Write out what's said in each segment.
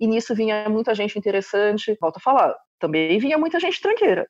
e nisso vinha muita gente interessante. Volto a falar, também vinha muita gente tranqueira.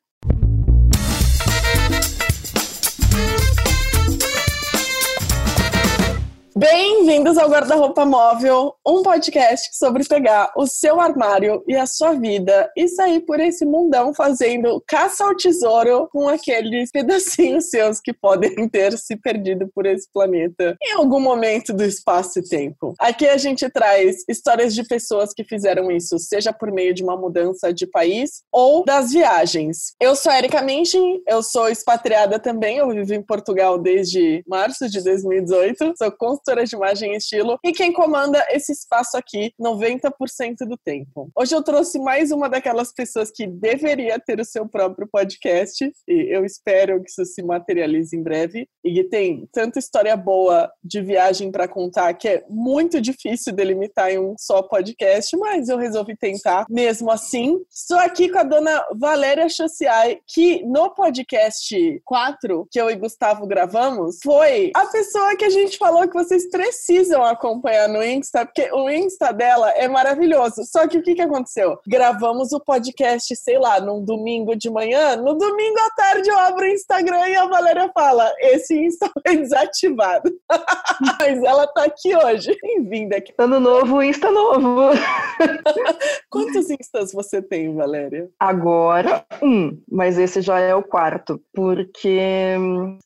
Bem-vindos ao Guarda-Roupa Móvel, um podcast sobre pegar o seu armário e a sua vida e sair por esse mundão fazendo caça ao tesouro com aqueles pedacinhos seus que podem ter se perdido por esse planeta em algum momento do espaço e tempo. Aqui a gente traz histórias de pessoas que fizeram isso, seja por meio de uma mudança de país ou das viagens. Eu sou Erika Minchin, eu sou expatriada também, eu vivo em Portugal desde março de 2018, sou consultora de imagem e estilo, e quem comanda esse espaço aqui 90% do tempo. Hoje eu trouxe mais uma daquelas pessoas que deveria ter o seu próprio podcast, e eu espero que isso se materialize em breve, e que tem tanta história boa de viagem para contar que é muito difícil delimitar em um só podcast, mas eu resolvi tentar mesmo assim. Estou aqui com a dona Valéria Chociai, que no podcast 4 que eu e Gustavo gravamos, foi a pessoa que a gente falou que você vocês precisam acompanhar no Insta, porque o Insta dela é maravilhoso. Só que o que, que aconteceu? Gravamos o podcast, sei lá, num domingo de manhã. No domingo à tarde eu abro o Instagram e a Valéria fala: esse Insta foi desativado. Mas ela tá aqui hoje. Bem-vinda aqui. Ano novo, Insta novo. Quantos Instas você tem, Valéria? Agora, um. Mas esse já é o quarto. Porque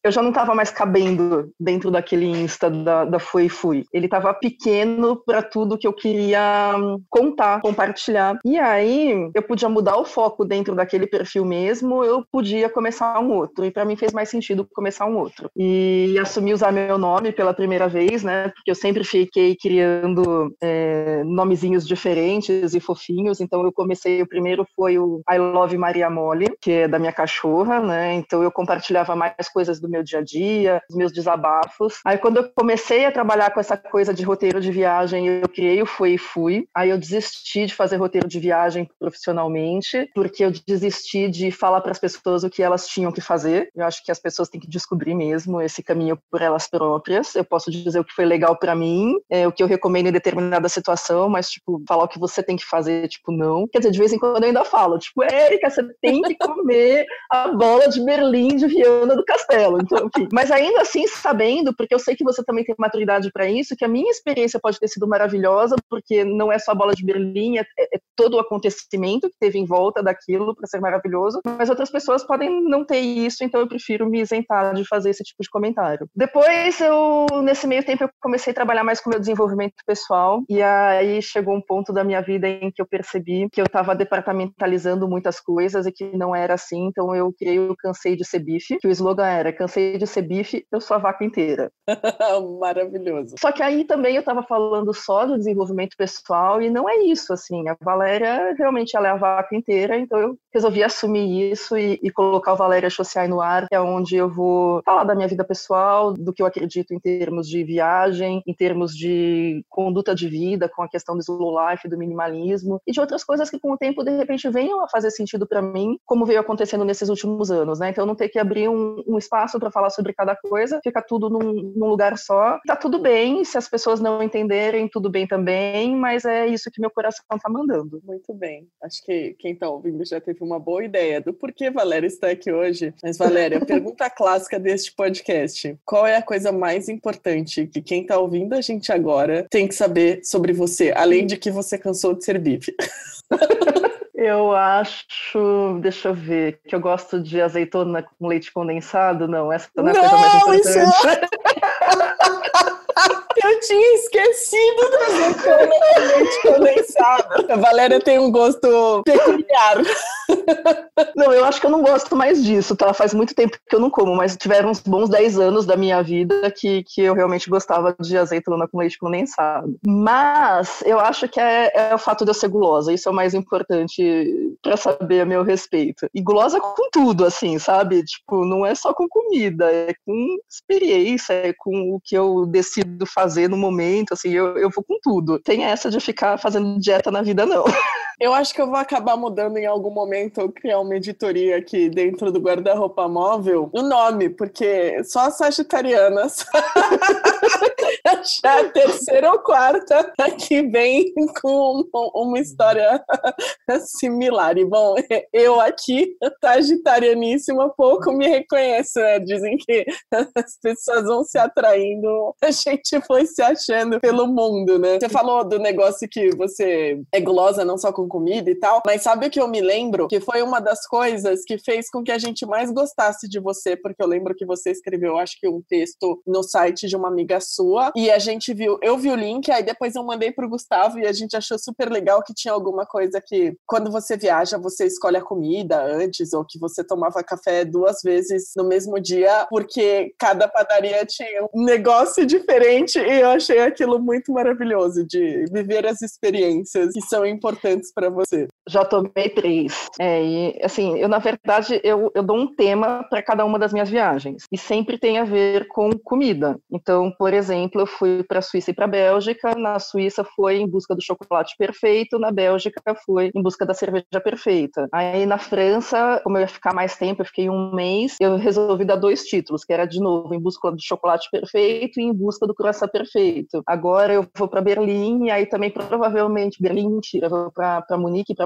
eu já não tava mais cabendo dentro daquele Insta da, da Fui Fui. Ele estava pequeno para tudo que eu queria hum, contar, compartilhar. E aí eu podia mudar o foco dentro daquele perfil mesmo, eu podia começar um outro. E para mim fez mais sentido começar um outro. E assumi usar meu nome pela primeira vez, né? Porque eu sempre fiquei criando é, nomezinhos diferentes e fofinhos. Então eu comecei, o primeiro foi o I Love Maria Mole, que é da minha cachorra, né? Então eu compartilhava mais coisas do meu dia a dia, os meus desabafos. Aí quando eu comecei a trabalhar com essa coisa de roteiro de viagem, eu criei o Fui e Fui. Aí eu desisti de fazer roteiro de viagem profissionalmente, porque eu desisti de falar para as pessoas o que elas tinham que fazer. Eu acho que as pessoas têm que descobrir mesmo esse caminho por elas próprias. Eu posso dizer o que foi legal para mim, é, o que eu recomendo em determinada situação, mas, tipo, falar o que você tem que fazer, tipo, não. Quer dizer, de vez em quando eu ainda falo, tipo, Érica, você tem que comer a bola de Berlim de Viana do Castelo. Então, enfim. Mas ainda assim, sabendo, porque eu sei que você também tem maturidade maturidade para isso, que a minha experiência pode ter sido maravilhosa, porque não é só a bola de Berlim, é, é todo o acontecimento que teve em volta daquilo para ser maravilhoso, mas outras pessoas podem não ter isso, então eu prefiro me isentar de fazer esse tipo de comentário. Depois, eu, nesse meio tempo, eu comecei a trabalhar mais com meu desenvolvimento pessoal, e aí chegou um ponto da minha vida em que eu percebi que eu estava departamentalizando muitas coisas e que não era assim, então eu criei o Cansei de Ser Bife, que o slogan era Cansei de Ser Bife, eu sou a vaca inteira. Maravilhoso maravilhoso. Só que aí também eu estava falando só do desenvolvimento pessoal e não é isso, assim. A Valéria realmente ela é a vaca inteira, então eu resolvi assumir isso e, e colocar o Valéria Social no ar, que é onde eu vou falar da minha vida pessoal, do que eu acredito em termos de viagem, em termos de conduta de vida, com a questão do slow life, do minimalismo e de outras coisas que com o tempo de repente venham a fazer sentido para mim, como veio acontecendo nesses últimos anos, né? Então não ter que abrir um, um espaço para falar sobre cada coisa, fica tudo num, num lugar só. Tá tudo bem, se as pessoas não entenderem, tudo bem também, mas é isso que meu coração tá mandando. Muito bem. Acho que quem tá ouvindo já teve uma boa ideia do porquê Valéria está aqui hoje. Mas, Valéria, pergunta clássica deste podcast: qual é a coisa mais importante que quem tá ouvindo a gente agora tem que saber sobre você, além de que você cansou de ser bife? Eu acho, deixa eu ver, que eu gosto de azeitona com leite condensado. Não, essa não é a coisa mais importante. Isso... Eu tinha esquecido da azeitona com leite condensado. A Valéria tem um gosto peculiar. Não, eu acho que eu não gosto mais disso, tá? Faz muito tempo que eu não como, mas tiveram uns bons 10 anos da minha vida que, que eu realmente gostava de azeitona com leite condensado. Mas eu acho que é, é o fato de eu ser gulosa, isso é o mais importante para saber a meu respeito. E gulosa com tudo, assim, sabe? Tipo, não é só com comida, é com experiência, é com o que eu decido fazer no momento, assim, eu, eu vou com tudo. Tem essa de ficar fazendo dieta na vida, não. Eu acho que eu vou acabar mudando em algum momento ou criar uma editoria aqui dentro do guarda-roupa móvel. O nome, porque só as sagitarianas Já a terceira ou quarta que vem com uma história similar. E bom, eu aqui, sagitarianíssima, pouco me reconheço, né? Dizem que as pessoas vão se atraindo, a gente foi se achando pelo mundo, né? Você falou do negócio que você é gulosa não só com comida e tal, mas sabe o que eu me lembro? Que foi uma das coisas que fez com que a gente mais gostasse de você, porque eu lembro que você escreveu, acho que um texto no site de uma amiga sua, e a gente viu, eu vi o link, aí depois eu mandei pro Gustavo e a gente achou super legal que tinha alguma coisa que quando você viaja, você escolhe a comida antes, ou que você tomava café duas vezes no mesmo dia, porque cada padaria tinha um negócio diferente, e eu achei aquilo muito maravilhoso de viver as experiências que são importantes para você. Já tomei três. É, e assim, eu na verdade eu, eu dou um tema para cada uma das minhas viagens e sempre tem a ver com comida. Então, por exemplo, eu fui para a Suíça e para a Bélgica. Na Suíça foi em busca do chocolate perfeito, na Bélgica foi em busca da cerveja perfeita. Aí na França, como eu ia ficar mais tempo, eu fiquei um mês, eu resolvi dar dois títulos, que era de novo em busca do chocolate perfeito e em busca do croissant perfeito. Agora eu vou para Berlim e aí também provavelmente Berlim, mentira, eu vou para Munique, para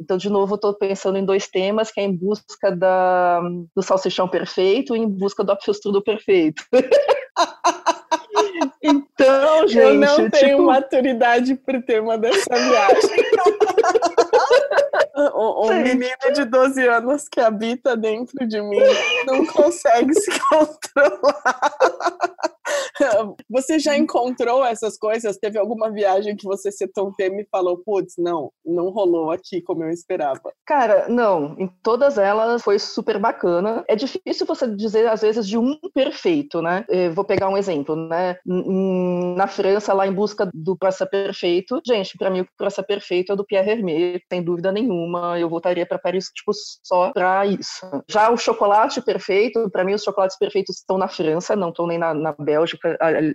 Então de novo eu estou pensando em dois temas, que é em busca da, do salsichão perfeito e em busca do apfelstrudel perfeito. então, gente. Eu não tenho tipo... maturidade pro tema dessa viagem. um, um menino de 12 anos que habita dentro de mim não consegue se controlar. Você já encontrou essas coisas? Teve alguma viagem que você se tema e falou, putz, não, não rolou aqui como eu esperava? Cara, não. Em todas elas foi super bacana. É difícil você dizer, às vezes, de um perfeito, né? Eu vou pegar um exemplo, né? Na França, lá em busca do croissant perfeito. Gente, para mim o croissant perfeito é do Pierre Hermé, sem dúvida nenhuma. Eu voltaria para Paris, tipo, só para isso. Já o chocolate perfeito, para mim os chocolates perfeitos estão na França, não estão nem na, na Bélgica,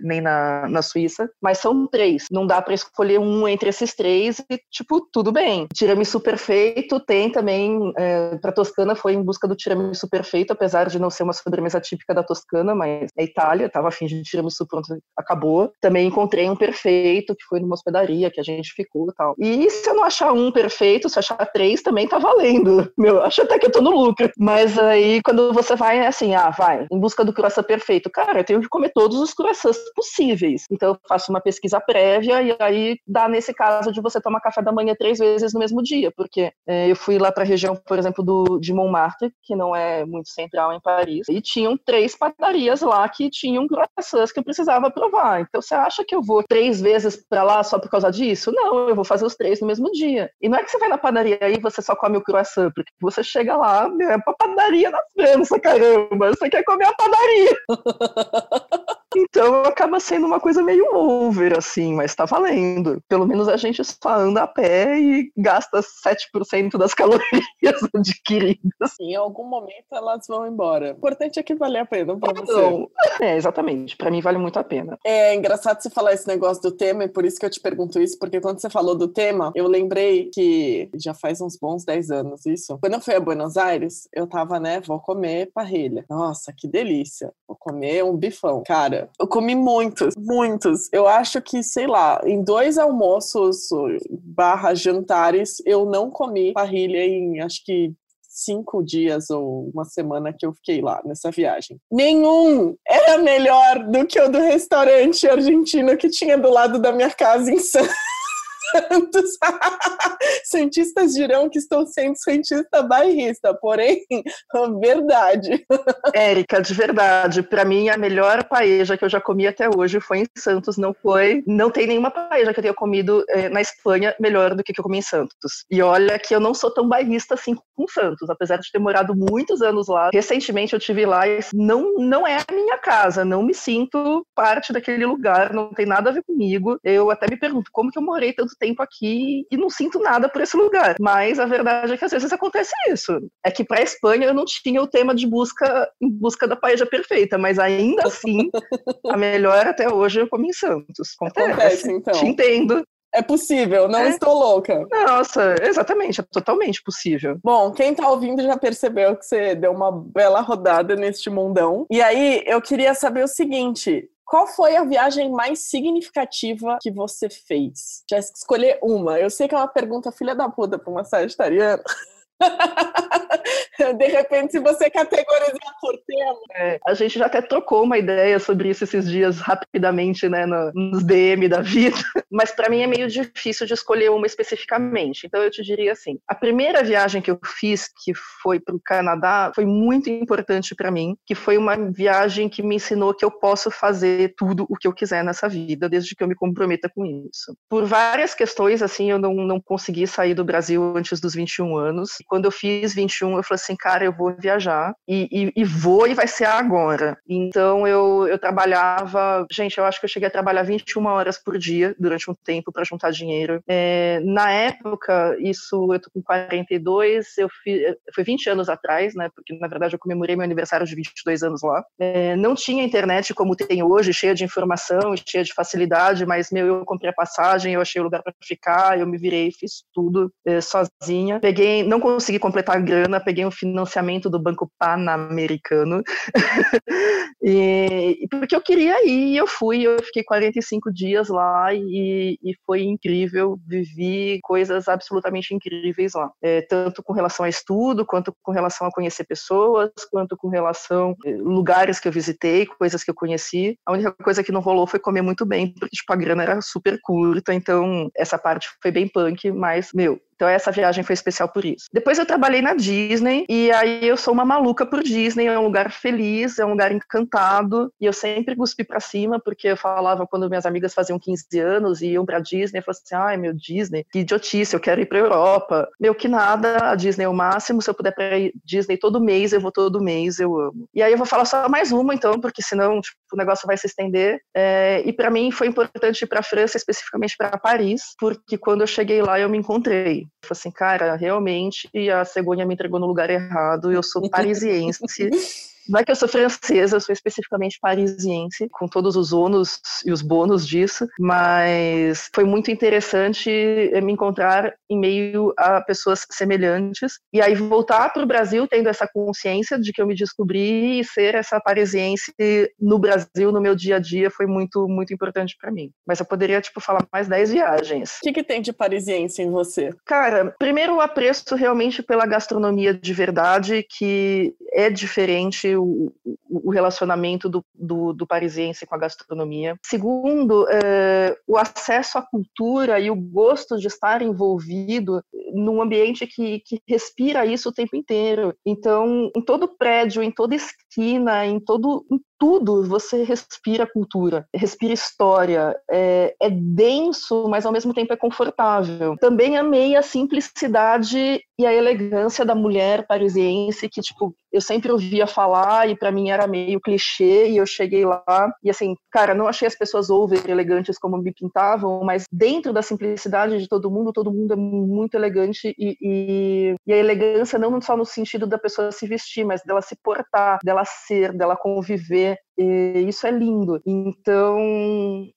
nem na, na Suíça, mas são três. Não dá para escolher um entre esses três e, tipo, tudo bem. Tiramisu perfeito tem também, é, para Toscana foi em busca do tiramisu perfeito, apesar de não ser uma sobremesa típica da Toscana, mas é Itália, tava afim de tiramisu, pronto, acabou. Também encontrei um perfeito, que foi numa hospedaria que a gente ficou e tal. E se eu não achar um perfeito, se achar três, também tá valendo. Meu, acho até que eu tô no lucro. Mas aí, quando você vai, é assim, ah, vai, em busca do croissant perfeito. Cara, eu tenho que comer todos os croissants possíveis. Então, eu faço uma pesquisa prévia e aí dá nesse caso de você tomar café da manhã três vezes no mesmo dia, porque é, eu fui lá para a região, por exemplo, do, de Montmartre, que não é muito central em Paris, e tinham três padarias lá que tinham croissants que eu precisava provar. Então, você acha que eu vou três vezes para lá só por causa disso? Não, eu vou fazer os três no mesmo dia. E não é que você vai na padaria e você só come o croissant, porque você chega lá, é pra padaria na França, caramba, você quer comer a padaria. Então acaba sendo uma coisa meio over, assim, mas tá valendo. Pelo menos a gente só anda a pé e gasta 7% das calorias adquiridas. Em algum momento elas vão embora. O importante é que vale a pena pra você. Não. É, exatamente. Pra mim vale muito a pena. É engraçado você falar esse negócio do tema, e por isso que eu te pergunto isso, porque quando você falou do tema, eu lembrei que já faz uns bons 10 anos isso. Quando eu fui a Buenos Aires, eu tava, né, vou comer parrilha. Nossa, que delícia. Vou comer um bifão. Cara, eu comi muitos, muitos. Eu acho que, sei lá, em dois almoços barra jantares, eu não comi parrilha em acho que cinco dias ou uma semana que eu fiquei lá nessa viagem. Nenhum era melhor do que o do restaurante argentino que tinha do lado da minha casa em Santos. Santos. Cientistas dirão que estou sendo cientista bairrista, porém, verdade. Érica, de verdade, para mim a melhor paeja que eu já comi até hoje foi em Santos, não foi, não tem nenhuma paeja que eu tenha comido eh, na Espanha melhor do que que eu comi em Santos. E olha que eu não sou tão bairrista assim com Santos, apesar de ter morado muitos anos lá. Recentemente eu tive lá e não não é a minha casa, não me sinto parte daquele lugar, não tem nada a ver comigo. Eu até me pergunto como que eu morei tanto tempo aqui e não sinto nada por esse lugar. Mas a verdade é que às vezes acontece isso. É que para a Espanha eu não tinha o tema de busca em busca da paella perfeita, mas ainda assim a melhor até hoje eu comi em Santos. Acontece, acontece então. Te entendo. É possível, não é. estou louca. Nossa, exatamente, é totalmente possível. Bom, quem tá ouvindo já percebeu que você deu uma bela rodada neste mundão. E aí, eu queria saber o seguinte: Qual foi a viagem mais significativa que você fez? Já escolher uma. Eu sei que é uma pergunta filha da puta para uma sagitariana. De repente, se você categorizar por tema. É, a gente já até trocou uma ideia sobre isso esses dias rapidamente, né, no, nos DM da vida. Mas para mim é meio difícil de escolher uma especificamente. Então eu te diria assim: a primeira viagem que eu fiz, que foi para o Canadá, foi muito importante para mim, que foi uma viagem que me ensinou que eu posso fazer tudo o que eu quiser nessa vida, desde que eu me comprometa com isso. Por várias questões, assim, eu não, não consegui sair do Brasil antes dos 21 anos quando eu fiz 21, eu falei assim, cara, eu vou viajar e, e, e vou e vai ser agora. Então eu, eu trabalhava, gente, eu acho que eu cheguei a trabalhar 21 horas por dia durante um tempo para juntar dinheiro. É, na época, isso eu tô com 42, eu fiz, foi 20 anos atrás, né? Porque na verdade eu comemorei meu aniversário de 22 anos lá. É, não tinha internet como tem hoje, cheia de informação, cheia de facilidade, mas meu, eu comprei a passagem, eu achei o lugar para ficar, eu me virei, fiz tudo é, sozinha. Peguei, não consegui completar a grana, peguei um financiamento do Banco Pan-Americano. e, porque eu queria ir, eu fui, eu fiquei 45 dias lá e, e foi incrível, vivi coisas absolutamente incríveis lá. É, tanto com relação a estudo, quanto com relação a conhecer pessoas, quanto com relação a eh, lugares que eu visitei, coisas que eu conheci. A única coisa que não rolou foi comer muito bem, porque tipo, a grana era super curta, então essa parte foi bem punk, mas, meu, então essa viagem foi especial por isso. Depois eu trabalhei na Disney e aí eu sou uma maluca por Disney, é um lugar feliz, é um lugar encantado e eu sempre cuspi para cima porque eu falava quando minhas amigas faziam 15 anos e iam para Disney, eu falava assim: "Ai, meu Disney, que idiotice, eu quero ir para Europa". Meu que nada, a Disney é o máximo, se eu puder para Disney todo mês, eu vou todo mês, eu amo. E aí eu vou falar só mais uma então, porque senão tipo, o negócio vai se estender. É, e para mim foi importante ir para a França, especificamente para Paris, porque quando eu cheguei lá eu me encontrei. Falei assim, cara, realmente a cegonha me entregou no lugar errado, eu sou parisiense. Não é que eu sou francesa, eu sou especificamente parisiense, com todos os ônus e os bônus disso, mas foi muito interessante eh, me encontrar em meio a pessoas semelhantes e aí voltar para o Brasil tendo essa consciência de que eu me descobri e ser essa parisiense no Brasil, no meu dia a dia, foi muito, muito importante para mim. Mas eu poderia, tipo, falar mais 10 viagens. O que, que tem de parisiense em você? Cara, primeiro o apreço realmente pela gastronomia de verdade, que é diferente o, o relacionamento do, do, do, parisiense com a gastronomia. Segundo, é, o acesso à cultura e o gosto de estar envolvido num ambiente que, que respira isso o tempo inteiro. Então, em todo prédio, em toda esquina, em todo, em tudo você respira cultura, respira história, é, é, denso, mas ao mesmo tempo é confortável. Também amei a simplicidade e a elegância da mulher parisiense, que, tipo, eu sempre ouvia falar e para mim era meio clichê, e eu cheguei lá e, assim, cara, não achei as pessoas over elegantes como me pintavam, mas dentro da simplicidade de todo mundo, todo mundo é muito elegante e, e, e a elegância não só no sentido da pessoa se vestir, mas dela se portar, dela ser, dela conviver, year e isso é lindo. Então,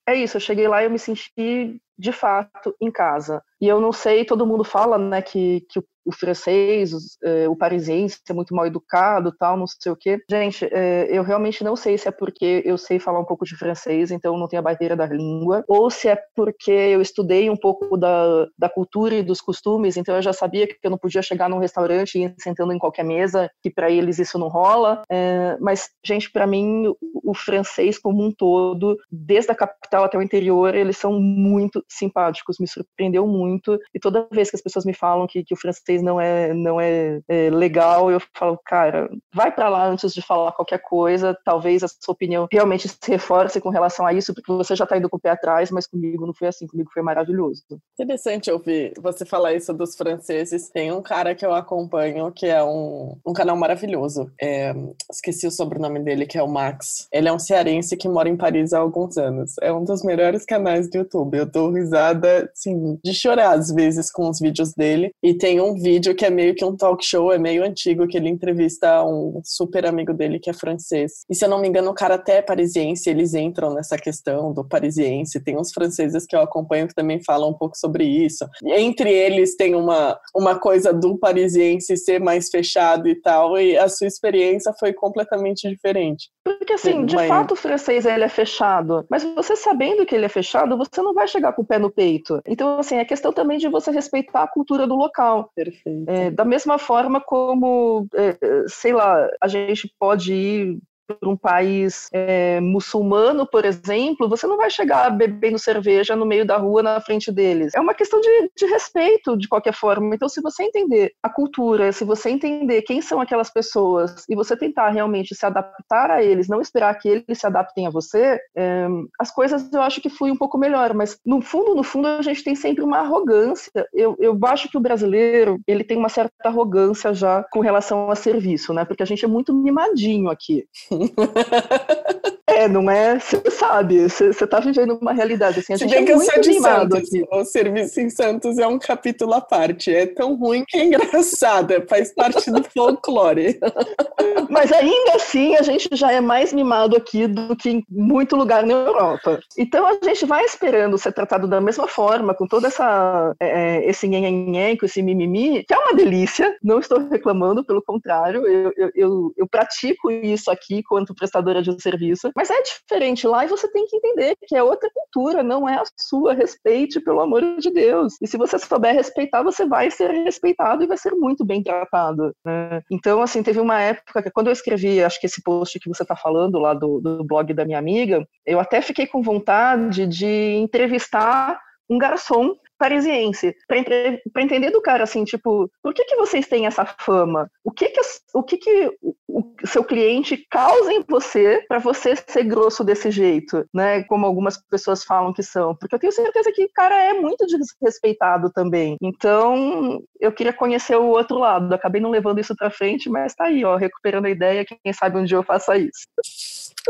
é isso. Eu cheguei lá e eu me senti de fato em casa. E eu não sei, todo mundo fala, né, que, que o francês, é, o parisiense é muito mal educado, tal, não sei o quê. Gente, é, eu realmente não sei se é porque eu sei falar um pouco de francês, então não tenho a barreira da língua, ou se é porque eu estudei um pouco da, da cultura e dos costumes, então eu já sabia que eu não podia chegar num restaurante e ir sentando em qualquer mesa, que para eles isso não rola. É, mas, gente, para mim, o, francês como um todo, desde a capital até o interior, eles são muito simpáticos, me surpreendeu muito. E toda vez que as pessoas me falam que, que o francês não é não é, é legal, eu falo, cara, vai para lá antes de falar qualquer coisa, talvez a sua opinião realmente se reforce com relação a isso, porque você já tá indo com o pé atrás, mas comigo não foi assim, comigo foi maravilhoso. Interessante ouvir você falar isso dos franceses. Tem um cara que eu acompanho que é um, um canal maravilhoso. É, esqueci o sobrenome dele, que é o Max. Ele é um cearense que mora em Paris há alguns anos. É um dos melhores canais do YouTube. Eu dou risada, assim, de chorar às vezes com os vídeos dele. E tem um vídeo que é meio que um talk show, é meio antigo, que ele entrevista um super amigo dele que é francês. E se eu não me engano, o cara até é parisiense, eles entram nessa questão do parisiense. Tem uns franceses que eu acompanho que também falam um pouco sobre isso. Entre eles tem uma, uma coisa do parisiense ser mais fechado e tal, e a sua experiência foi completamente diferente. Porque, assim, Sim, de mas... fato o francês ele é fechado, mas você sabendo que ele é fechado, você não vai chegar com o pé no peito. Então, assim, é questão também de você respeitar a cultura do local. Perfeito. É, da mesma forma como, é, sei lá, a gente pode ir para um país é, muçulmano, por exemplo, você não vai chegar bebendo cerveja no meio da rua na frente deles. É uma questão de, de respeito, de qualquer forma. Então, se você entender a cultura, se você entender quem são aquelas pessoas e você tentar realmente se adaptar a eles, não esperar que eles se adaptem a você, é, as coisas eu acho que fluem um pouco melhor. Mas, no fundo, no fundo, a gente tem sempre uma arrogância. Eu, eu acho que o brasileiro, ele tem uma certa arrogância já com relação a serviço, né? Porque a gente é muito mimadinho aqui. É, não é? Você sabe, você tá vivendo uma realidade assim. A Se bem é que eu sou de Santos. Aqui. O serviço em Santos é um capítulo à parte. É tão ruim que é engraçado, faz parte do folclore. Mas ainda assim, a gente já é mais mimado aqui do que em muito lugar na Europa. Então a gente vai esperando ser tratado da mesma forma, com toda essa é, é esse nhenhenhen, com esse mimimi, que é uma delícia. Não estou reclamando, pelo contrário, eu, eu, eu, eu pratico isso aqui quanto prestadora de um serviço. Mas é diferente lá e você tem que entender que é outra cultura, não é a sua. Respeite, pelo amor de Deus. E se você souber respeitar, você vai ser respeitado e vai ser muito bem tratado. Né? Então, assim, teve uma época que quando eu escrevi, acho que esse post que você está falando lá do, do blog da minha amiga, eu até fiquei com vontade de entrevistar um garçom parisiense, para entender do cara assim, tipo, por que que vocês têm essa fama? O que que o que que o seu cliente causa em você para você ser grosso desse jeito, né? Como algumas pessoas falam que são, porque eu tenho certeza que o cara é muito desrespeitado também. Então, eu queria conhecer o outro lado. Acabei não levando isso para frente, mas tá aí, ó, recuperando a ideia, quem sabe um dia eu faça isso.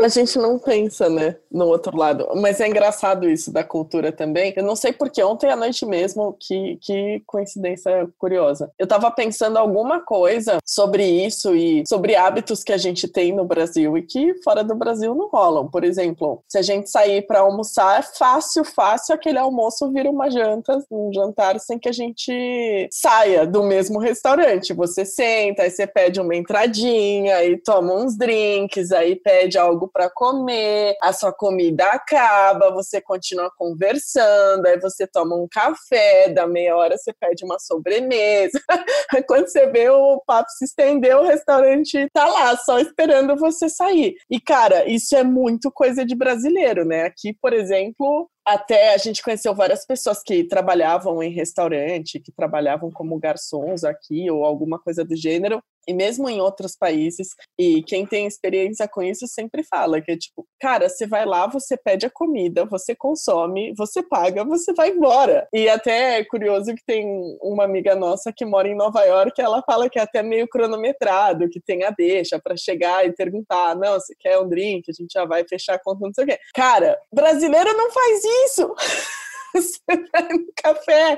A gente não pensa, né, no outro lado. Mas é engraçado isso da cultura também. Eu não sei porque ontem à noite mesmo, que, que coincidência curiosa. Eu tava pensando alguma coisa sobre isso e sobre hábitos que a gente tem no Brasil e que fora do Brasil não rolam. Por exemplo, se a gente sair para almoçar, é fácil, fácil aquele almoço vira uma janta, um jantar sem que a gente saia do mesmo restaurante. Você senta, aí você pede uma entradinha, aí toma uns drinks, aí pede algo algo para comer, a sua comida acaba, você continua conversando, aí você toma um café, da meia hora você pede uma sobremesa. Quando você vê o papo se estendeu, o restaurante tá lá, só esperando você sair. E cara, isso é muito coisa de brasileiro, né? Aqui, por exemplo, até a gente conheceu várias pessoas que trabalhavam em restaurante, que trabalhavam como garçons aqui ou alguma coisa do gênero, e mesmo em outros países. E quem tem experiência com isso sempre fala que é tipo, cara, você vai lá, você pede a comida, você consome, você paga, você vai embora. E até é curioso que tem uma amiga nossa que mora em Nova York, ela fala que é até meio cronometrado, que tem a deixa para chegar e perguntar, não, você quer um drink, a gente já vai fechar a conta, não sei o quê. Cara, brasileiro não faz isso. no café.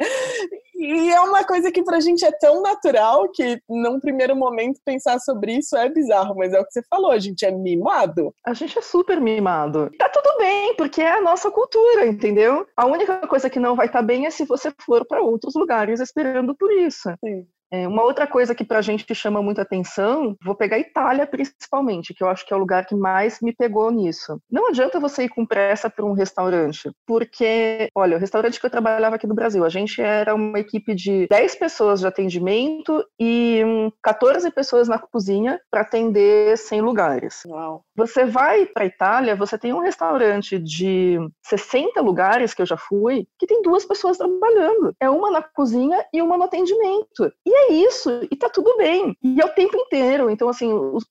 E é uma coisa que pra gente é tão natural que, num primeiro momento, pensar sobre isso é bizarro, mas é o que você falou, a gente é mimado. A gente é super mimado. Tá tudo bem, porque é a nossa cultura, entendeu? A única coisa que não vai estar tá bem é se você for para outros lugares esperando por isso. Sim. É, uma outra coisa que para a gente chama muita atenção, vou pegar a Itália principalmente, que eu acho que é o lugar que mais me pegou nisso. Não adianta você ir com pressa para um restaurante, porque, olha, o restaurante que eu trabalhava aqui no Brasil, a gente era uma equipe de 10 pessoas de atendimento e 14 pessoas na cozinha para atender 100 lugares. Uau. Você vai para a Itália, você tem um restaurante de 60 lugares que eu já fui, que tem duas pessoas trabalhando. É uma na cozinha e uma no atendimento. E é isso, e tá tudo bem. E é o tempo inteiro. Então, assim,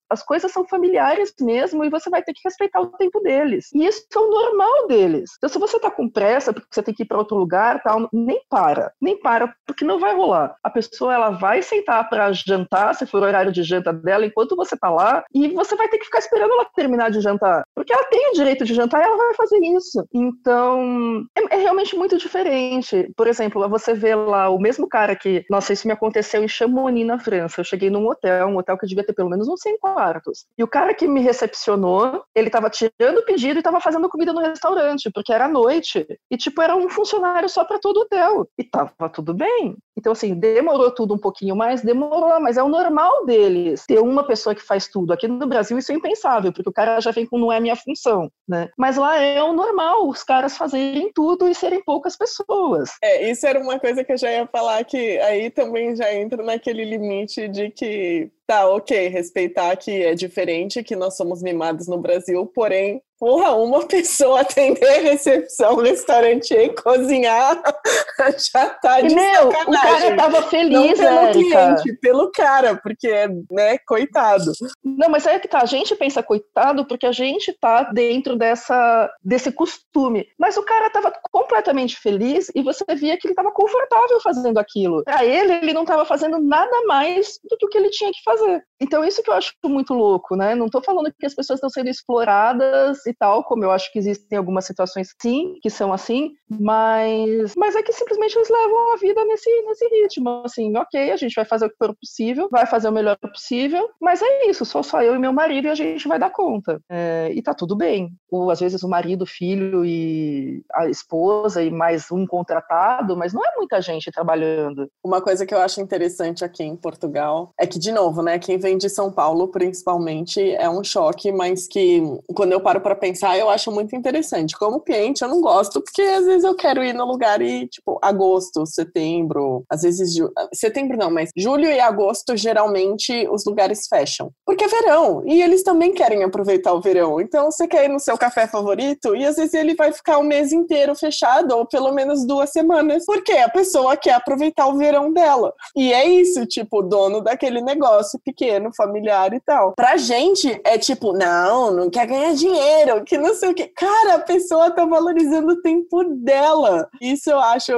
as coisas são familiares mesmo e você vai ter que respeitar o tempo deles. E isso é o normal deles. Então, se você tá com pressa, porque você tem que ir para outro lugar, tal, nem para. Nem para, porque não vai rolar. A pessoa, ela vai sentar para jantar, se for o horário de janta dela, enquanto você tá lá, e você vai ter que ficar esperando ela terminar de jantar. Porque ela tem o direito de jantar e ela vai fazer isso. Então, é, é realmente muito diferente. Por exemplo, você vê lá o mesmo cara que, nossa, isso me aconteceu em Chamonix, na França. Eu cheguei num hotel, um hotel que devia ter pelo menos uns 100 quartos. E o cara que me recepcionou, ele tava tirando o pedido e tava fazendo comida no restaurante, porque era noite. E, tipo, era um funcionário só para todo o hotel. E tava tudo bem. Então, assim, demorou tudo um pouquinho mais, demorou, mas é o normal deles ter uma pessoa que faz tudo. Aqui no Brasil isso é impensável, porque o cara já vem com não é minha função, né? Mas lá é o normal, os caras fazerem tudo e serem poucas pessoas. É, isso era uma coisa que eu já ia falar, que aí também já entra naquele limite de que tá, ok, respeitar que é diferente, que nós somos mimados no Brasil, porém porra, uma pessoa atender recepção, restaurante e cozinhar já tá de e, meu, sacanagem. o cara tava feliz, Não pelo Érica. cliente, pelo cara, porque, né, coitado. Não, mas é que tá, a gente pensa coitado porque a gente tá dentro dessa, desse costume, mas o cara tava completamente feliz e você via que ele tava confortável fazendo aquilo. Pra ele, ele não tava fazendo nada mais do que o que ele tinha que fazer. Então, isso que eu acho muito louco, né? Não tô falando que as pessoas estão sendo exploradas e tal, como eu acho que existem algumas situações sim, que são assim, mas, mas é que simplesmente eles levam a vida nesse, nesse ritmo, assim, ok, a gente vai fazer o que for possível, vai fazer o melhor possível, mas é isso, sou só eu e meu marido e a gente vai dar conta. É, e tá tudo bem. Ou às vezes o marido, o filho e a esposa e mais um contratado, mas não é muita gente trabalhando. Uma coisa que eu acho interessante aqui em Portugal é que, de novo, né, quem vem de São Paulo, principalmente, é um choque, mas que quando eu paro para pensar, eu acho muito interessante. Como cliente, eu não gosto, porque às vezes eu quero ir no lugar e, tipo, agosto, setembro, às vezes. Ju... Setembro não, mas julho e agosto, geralmente, os lugares fecham. Porque é verão, e eles também querem aproveitar o verão. Então, você quer ir no seu café favorito, e às vezes ele vai ficar o mês inteiro fechado, ou pelo menos duas semanas, porque a pessoa quer aproveitar o verão dela. E é isso, tipo, o dono daquele negócio pequeno, familiar e tal. Pra gente, é tipo, não, não quer ganhar dinheiro que não sei o que. Cara, a pessoa tá valorizando o tempo dela. Isso eu acho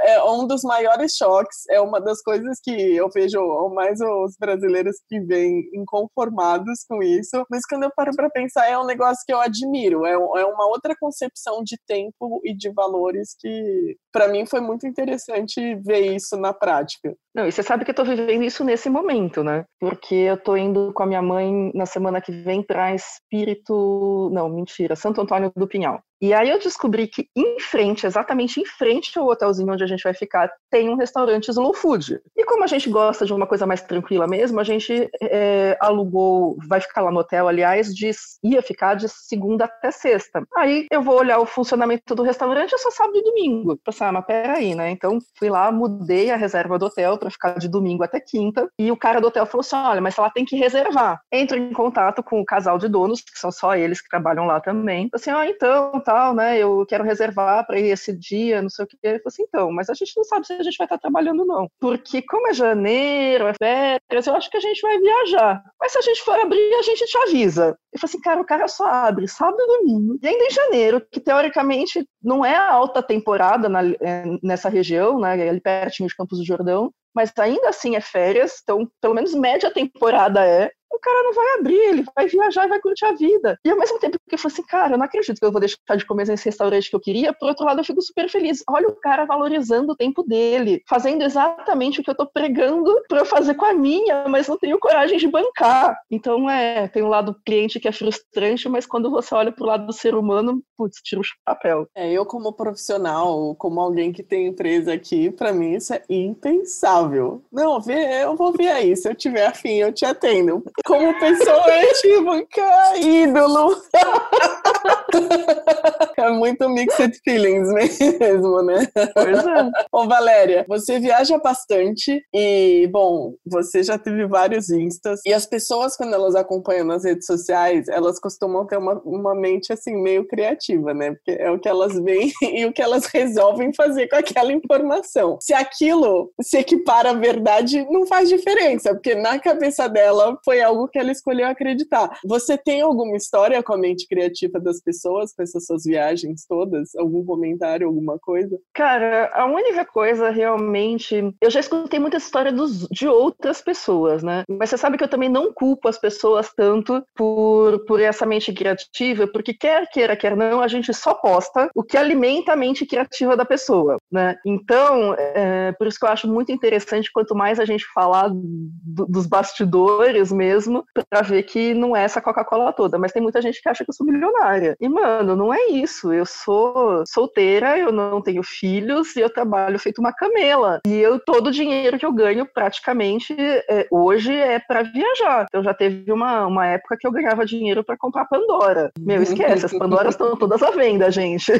é um dos maiores choques. É uma das coisas que eu vejo mais os brasileiros que vêm inconformados com isso. Mas quando eu paro pra pensar, é um negócio que eu admiro. É, é uma outra concepção de tempo e de valores que, para mim, foi muito interessante ver isso na prática. Não, e você sabe que eu tô vivendo isso nesse momento, né? Porque eu tô indo com a minha mãe na semana que vem para Espírito. Não, mentira, Santo Antônio do Pinhal. E aí eu descobri que em frente, exatamente em frente ao hotelzinho onde a gente vai ficar, tem um restaurante slow food. E como a gente gosta de uma coisa mais tranquila mesmo, a gente é, alugou, vai ficar lá no hotel, aliás, de, ia ficar de segunda até sexta. Aí eu vou olhar o funcionamento do restaurante, é só sábado e domingo. Pensar, ah, mas peraí, né? Então fui lá, mudei a reserva do hotel para ficar de domingo até quinta. E o cara do hotel falou assim: olha, mas ela tem que reservar. Entro em contato com o casal de donos, que são só eles que trabalham lá também. Assim, ah, então, tal, né? Eu quero reservar para esse dia, não sei o que. Ele falou assim, então, mas a gente não sabe se a gente vai estar trabalhando, não. Porque como é janeiro, é férias, eu acho que a gente vai viajar. Mas se a gente for abrir, a gente te avisa. Eu falei assim, cara, o cara só abre sábado e domingo. E ainda em janeiro, que teoricamente não é a alta temporada na, é, nessa região, né? Ali pertinho de Campos do Jordão mas ainda assim é férias, então pelo menos média temporada é o cara não vai abrir, ele vai viajar e vai curtir a vida. E ao mesmo tempo que eu falei assim, cara, eu não acredito que eu vou deixar de comer nesse restaurante que eu queria, por outro lado eu fico super feliz. Olha o cara valorizando o tempo dele, fazendo exatamente o que eu tô pregando para eu fazer com a minha, mas não tenho coragem de bancar. Então é, tem um lado cliente que é frustrante, mas quando você olha pro lado do ser humano, putz, tira o chapéu. É, eu como profissional, como alguém que tem empresa aqui, para mim isso é impensável. Não, eu vou ver aí, se eu tiver afim, eu te atendo como pessoa tipo, cara, ídolo. É muito mixed feelings mesmo, né? Pois é. Ô, Valéria, você viaja bastante e, bom, você já teve vários instas e as pessoas, quando elas acompanham nas redes sociais, elas costumam ter uma, uma mente, assim, meio criativa, né? Porque é o que elas veem e o que elas resolvem fazer com aquela informação. Se aquilo se equipara à verdade, não faz diferença, porque na cabeça dela foi algo que ela escolheu acreditar. Você tem alguma história com a mente criativa das pessoas? pessoas com essas suas viagens todas? Algum comentário, alguma coisa? Cara, a única coisa realmente. Eu já escutei muita história dos, de outras pessoas, né? Mas você sabe que eu também não culpo as pessoas tanto por, por essa mente criativa, porque quer queira, quer não, a gente só posta o que alimenta a mente criativa da pessoa, né? Então, é, por isso que eu acho muito interessante quanto mais a gente falar do, dos bastidores mesmo, para ver que não é essa Coca-Cola toda. Mas tem muita gente que acha que eu sou milionária. E, mano, não é isso. Eu sou solteira, eu não tenho filhos e eu trabalho feito uma camela. E eu, todo o dinheiro que eu ganho, praticamente, é, hoje é para viajar. Então já teve uma, uma época que eu ganhava dinheiro para comprar Pandora. Meu, esquece, as Pandoras estão todas à venda, gente.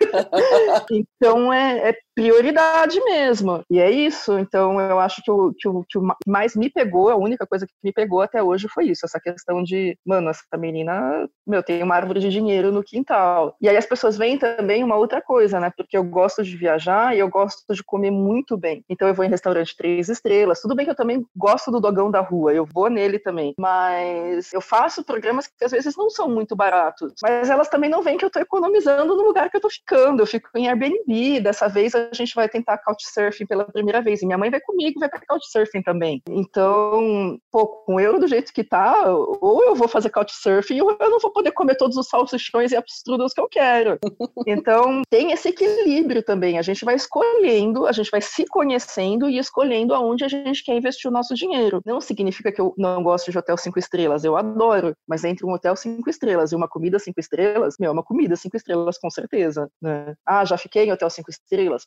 então é, é, prioridade mesmo. E é isso. Então eu acho que o, que, o, que mais me pegou, a única coisa que me pegou até hoje foi isso, essa questão de, mano, essa menina, meu, tem uma árvore de dinheiro no quintal. E aí as pessoas veem também uma outra coisa, né? Porque eu gosto de viajar e eu gosto de comer muito bem. Então eu vou em restaurante três estrelas. Tudo bem que eu também gosto do dogão da rua, eu vou nele também. Mas eu faço programas que às vezes não são muito baratos. Mas elas também não veem que eu tô economizando no lugar que eu tô ficando. Eu fico em Airbnb. Dessa vez a gente vai tentar couchsurfing pela primeira vez. E minha mãe vai comigo, vai para couchsurfing também. Então, pô, com euro do jeito que tá, ou eu vou fazer couchsurfing ou eu não vou poder comer todos os salsichões e abstrudos que eu quero. Então, tem esse equilíbrio também. A gente vai escolhendo, a gente vai se conhecendo e escolhendo aonde a gente quer investir o nosso dinheiro. Não significa que eu não gosto de hotel cinco estrelas, eu adoro. Mas entre um hotel cinco estrelas e uma comida cinco estrelas, meu, uma comida cinco estrelas com certeza. Né? Ah, já fiquei em hotel cinco estrelas?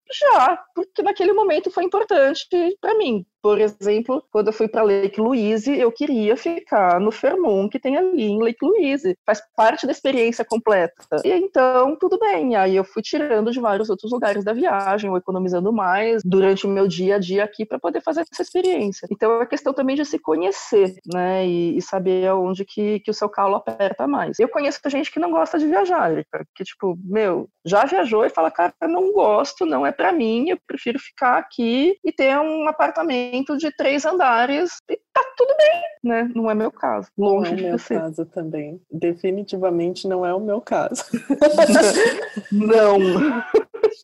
Já, porque naquele momento foi importante para mim. Por exemplo, quando eu fui para Lake Louise, eu queria ficar no Fairmont que tem ali em Lake Louise. Faz parte da experiência completa. E então, tudo bem. Aí eu fui tirando de vários outros lugares da viagem, ou economizando mais durante o meu dia a dia aqui para poder fazer essa experiência. Então é questão também de se conhecer, né? E, e saber aonde que, que o seu calo aperta mais. Eu conheço gente que não gosta de viajar, que tipo, meu, já viajou e fala, cara, não gosto, não é para mim, eu prefiro ficar aqui e ter um apartamento de três andares e tá tudo bem, né? Não é meu caso. Longe não é de meu você. caso também. Definitivamente não é o meu caso. não.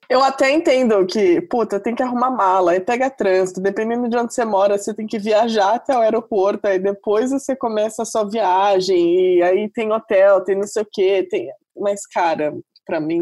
Eu até entendo que, puta, tem que arrumar mala, e pega trânsito, dependendo de onde você mora, você tem que viajar até o aeroporto, aí depois você começa a sua viagem, e aí tem hotel, tem não sei o quê, tem... Mas, cara, para mim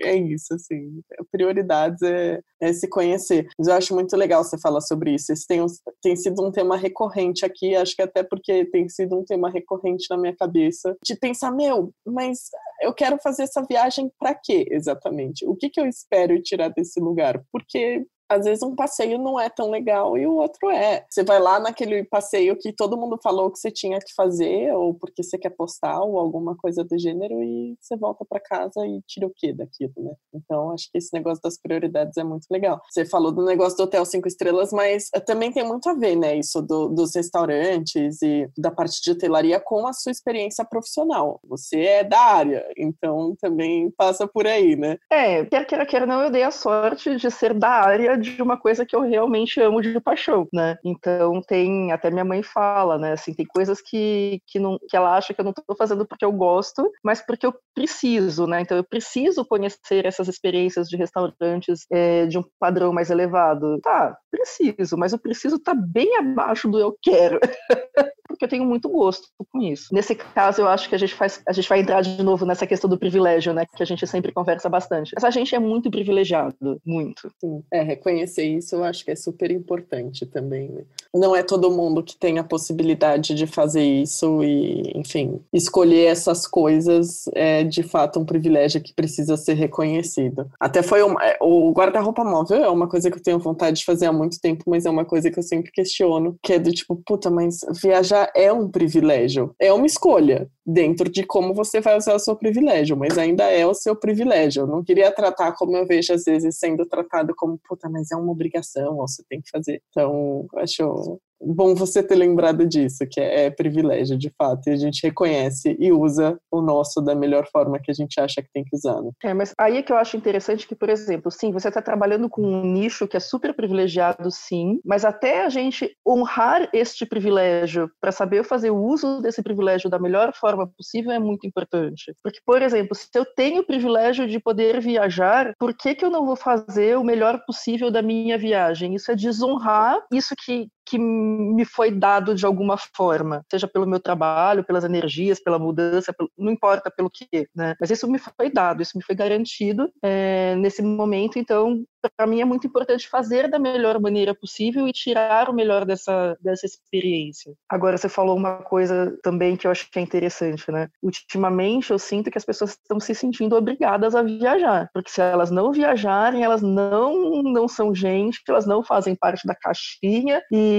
é isso, assim. Prioridades é, é, se conhecer. Mas eu acho muito legal você falar sobre isso. Isso tem, tem sido um tema recorrente aqui, acho que até porque tem sido um tema recorrente na minha cabeça, de pensar, meu, mas eu quero fazer essa viagem para quê, exatamente? O que, que eu espero tirar desse lugar? Porque às vezes um passeio não é tão legal e o outro é. Você vai lá naquele passeio que todo mundo falou que você tinha que fazer, ou porque você quer postar, ou alguma coisa do gênero, e você volta para casa e tira o quê daquilo, né? Então, acho que esse negócio das prioridades é muito legal. Você falou do negócio do Hotel Cinco Estrelas, mas eh, também tem muito a ver, né? Isso do, dos restaurantes e da parte de hotelaria com a sua experiência profissional. Você é da área, então também passa por aí, né? É, quer queira, quer não, eu dei a sorte de ser da área de uma coisa que eu realmente amo de paixão, né? Então tem, até minha mãe fala, né? Assim, tem coisas que, que, não, que ela acha que eu não estou fazendo porque eu gosto, mas porque eu preciso, né? Então eu preciso conhecer essas experiências de restaurantes é, de um padrão mais elevado. Tá, preciso, mas o preciso tá bem abaixo do eu quero. porque eu tenho muito gosto com isso. Nesse caso, eu acho que a gente faz, a gente vai entrar de novo nessa questão do privilégio, né? Que a gente sempre conversa bastante. Mas a gente é muito privilegiado, muito. Sim, é, reconhecer isso eu acho que é super importante também. Né? Não é todo mundo que tem a possibilidade de fazer isso e, enfim, escolher essas coisas é de fato um privilégio que precisa ser reconhecido. Até foi uma, é, o guarda-roupa móvel é uma coisa que eu tenho vontade de fazer há muito tempo, mas é uma coisa que eu sempre questiono, que é do tipo, puta, mas viajar é um privilégio, é uma escolha dentro de como você vai usar o seu privilégio, mas ainda é o seu privilégio. Eu não queria tratar como eu vejo às vezes sendo tratado como, puta, mas é uma obrigação, você tem que fazer. Então, acho bom você ter lembrado disso, que é, é, privilégio, de fato, e a gente reconhece e usa o nosso da melhor forma que a gente acha que tem que usar. Né? É, mas aí é que eu acho interessante que, por exemplo, sim, você está trabalhando com um nicho que é super privilegiado, sim, mas até a gente honrar este privilégio para saber fazer o uso desse privilégio da melhor forma possível é muito importante. Porque, por exemplo, se eu tenho o privilégio de poder viajar, por que, que eu não vou fazer o melhor possível da minha viagem? Isso é desonrar isso que, que me foi dado de alguma forma, seja pelo meu trabalho, pelas energias, pela mudança, não importa pelo que, né? Mas isso me foi dado, isso me foi garantido é, nesse momento. Então, para mim é muito importante fazer da melhor maneira possível e tirar o melhor dessa, dessa experiência. Agora, você falou uma coisa também que eu acho que é interessante, né? Ultimamente, eu sinto que as pessoas estão se sentindo obrigadas a viajar, porque se elas não viajarem, elas não, não são gente, elas não fazem parte da caixinha. E,